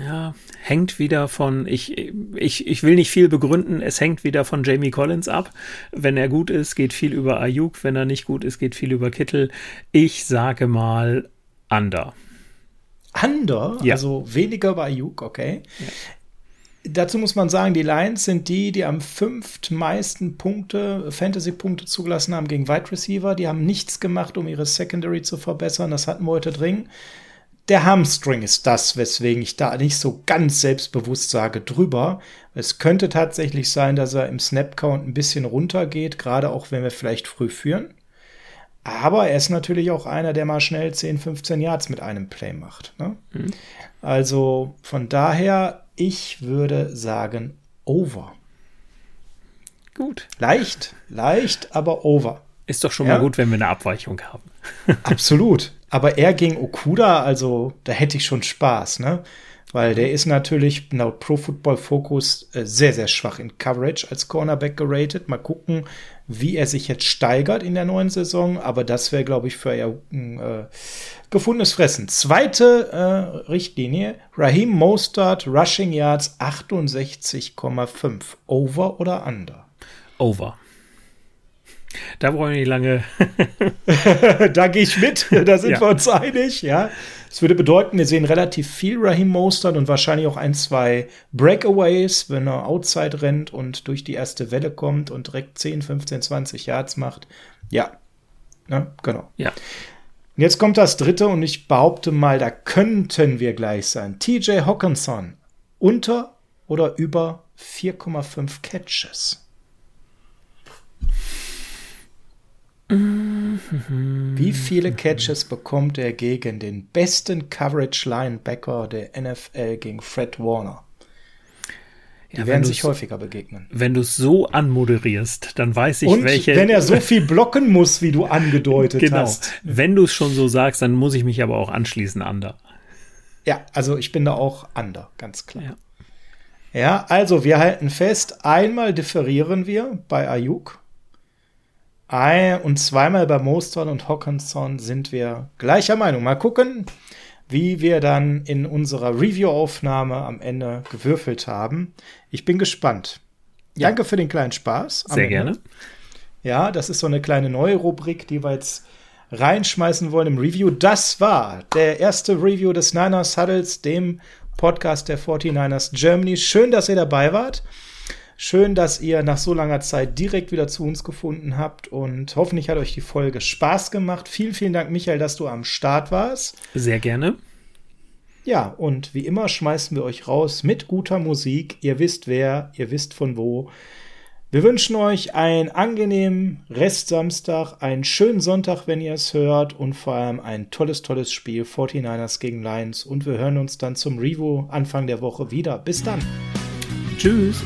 Ja, hängt wieder von, ich, ich, ich will nicht viel begründen, es hängt wieder von Jamie Collins ab. Wenn er gut ist, geht viel über Ayuk, wenn er nicht gut ist, geht viel über Kittel. Ich sage mal under. Under, ja. also weniger bei Ayuk, okay. Ja. Dazu muss man sagen, die Lions sind die, die am fünftmeisten Punkte, Fantasy-Punkte zugelassen haben gegen Wide Receiver. Die haben nichts gemacht, um ihre Secondary zu verbessern. Das hatten wir heute drin. Der Hamstring ist das, weswegen ich da nicht so ganz selbstbewusst sage drüber. Es könnte tatsächlich sein, dass er im Snap-Count ein bisschen runtergeht, gerade auch wenn wir vielleicht früh führen. Aber er ist natürlich auch einer, der mal schnell 10, 15 Yards mit einem Play macht. Ne? Mhm. Also von daher, ich würde sagen, over. Gut. Leicht, leicht, aber over. Ist doch schon ja? mal gut, wenn wir eine Abweichung haben. Absolut. Aber er gegen Okuda, also da hätte ich schon Spaß, ne? Weil der ist natürlich laut Pro Football Focus äh, sehr, sehr schwach in Coverage als Cornerback geratet. Mal gucken, wie er sich jetzt steigert in der neuen Saison, aber das wäre, glaube ich, für ein äh, gefundenes Fressen. Zweite äh, Richtlinie, Raheem Mostert, Rushing Yards 68,5. Over oder under? Over. Da brauche ich nicht lange. da gehe ich mit, da sind ja. wir uns einig, ja. Das würde bedeuten, wir sehen relativ viel Raheem Mostert und wahrscheinlich auch ein, zwei Breakaways, wenn er outside rennt und durch die erste Welle kommt und direkt 10, 15, 20 Yards macht. Ja, ne? genau. Ja. Und jetzt kommt das dritte und ich behaupte mal, da könnten wir gleich sein. TJ Hawkinson, unter oder über 4,5 Catches? Wie viele Catches bekommt er gegen den besten Coverage Linebacker der NFL gegen Fred Warner? Die ja, werden sich häufiger begegnen. Wenn du es so anmoderierst, dann weiß ich, Und welche. Wenn er so viel blocken muss, wie du angedeutet genau. hast. Wenn du es schon so sagst, dann muss ich mich aber auch anschließen, Ander. Ja, also ich bin da auch Ander, ganz klar. Ja. ja, also wir halten fest, einmal differieren wir bei Ayuk ein- und zweimal bei Mostert und Hawkinson sind wir gleicher Meinung. Mal gucken, wie wir dann in unserer Review-Aufnahme am Ende gewürfelt haben. Ich bin gespannt. Ja. Danke für den kleinen Spaß. Sehr gerne. Ja, das ist so eine kleine neue Rubrik, die wir jetzt reinschmeißen wollen im Review. Das war der erste Review des Niners Huddles, dem Podcast der 49ers Germany. Schön, dass ihr dabei wart. Schön, dass ihr nach so langer Zeit direkt wieder zu uns gefunden habt und hoffentlich hat euch die Folge Spaß gemacht. Vielen, vielen Dank, Michael, dass du am Start warst. Sehr gerne. Ja, und wie immer schmeißen wir euch raus mit guter Musik. Ihr wisst wer, ihr wisst von wo. Wir wünschen euch einen angenehmen Restsamstag, einen schönen Sonntag, wenn ihr es hört und vor allem ein tolles, tolles Spiel 49ers gegen Lions und wir hören uns dann zum Review Anfang der Woche wieder. Bis dann. Tschüss.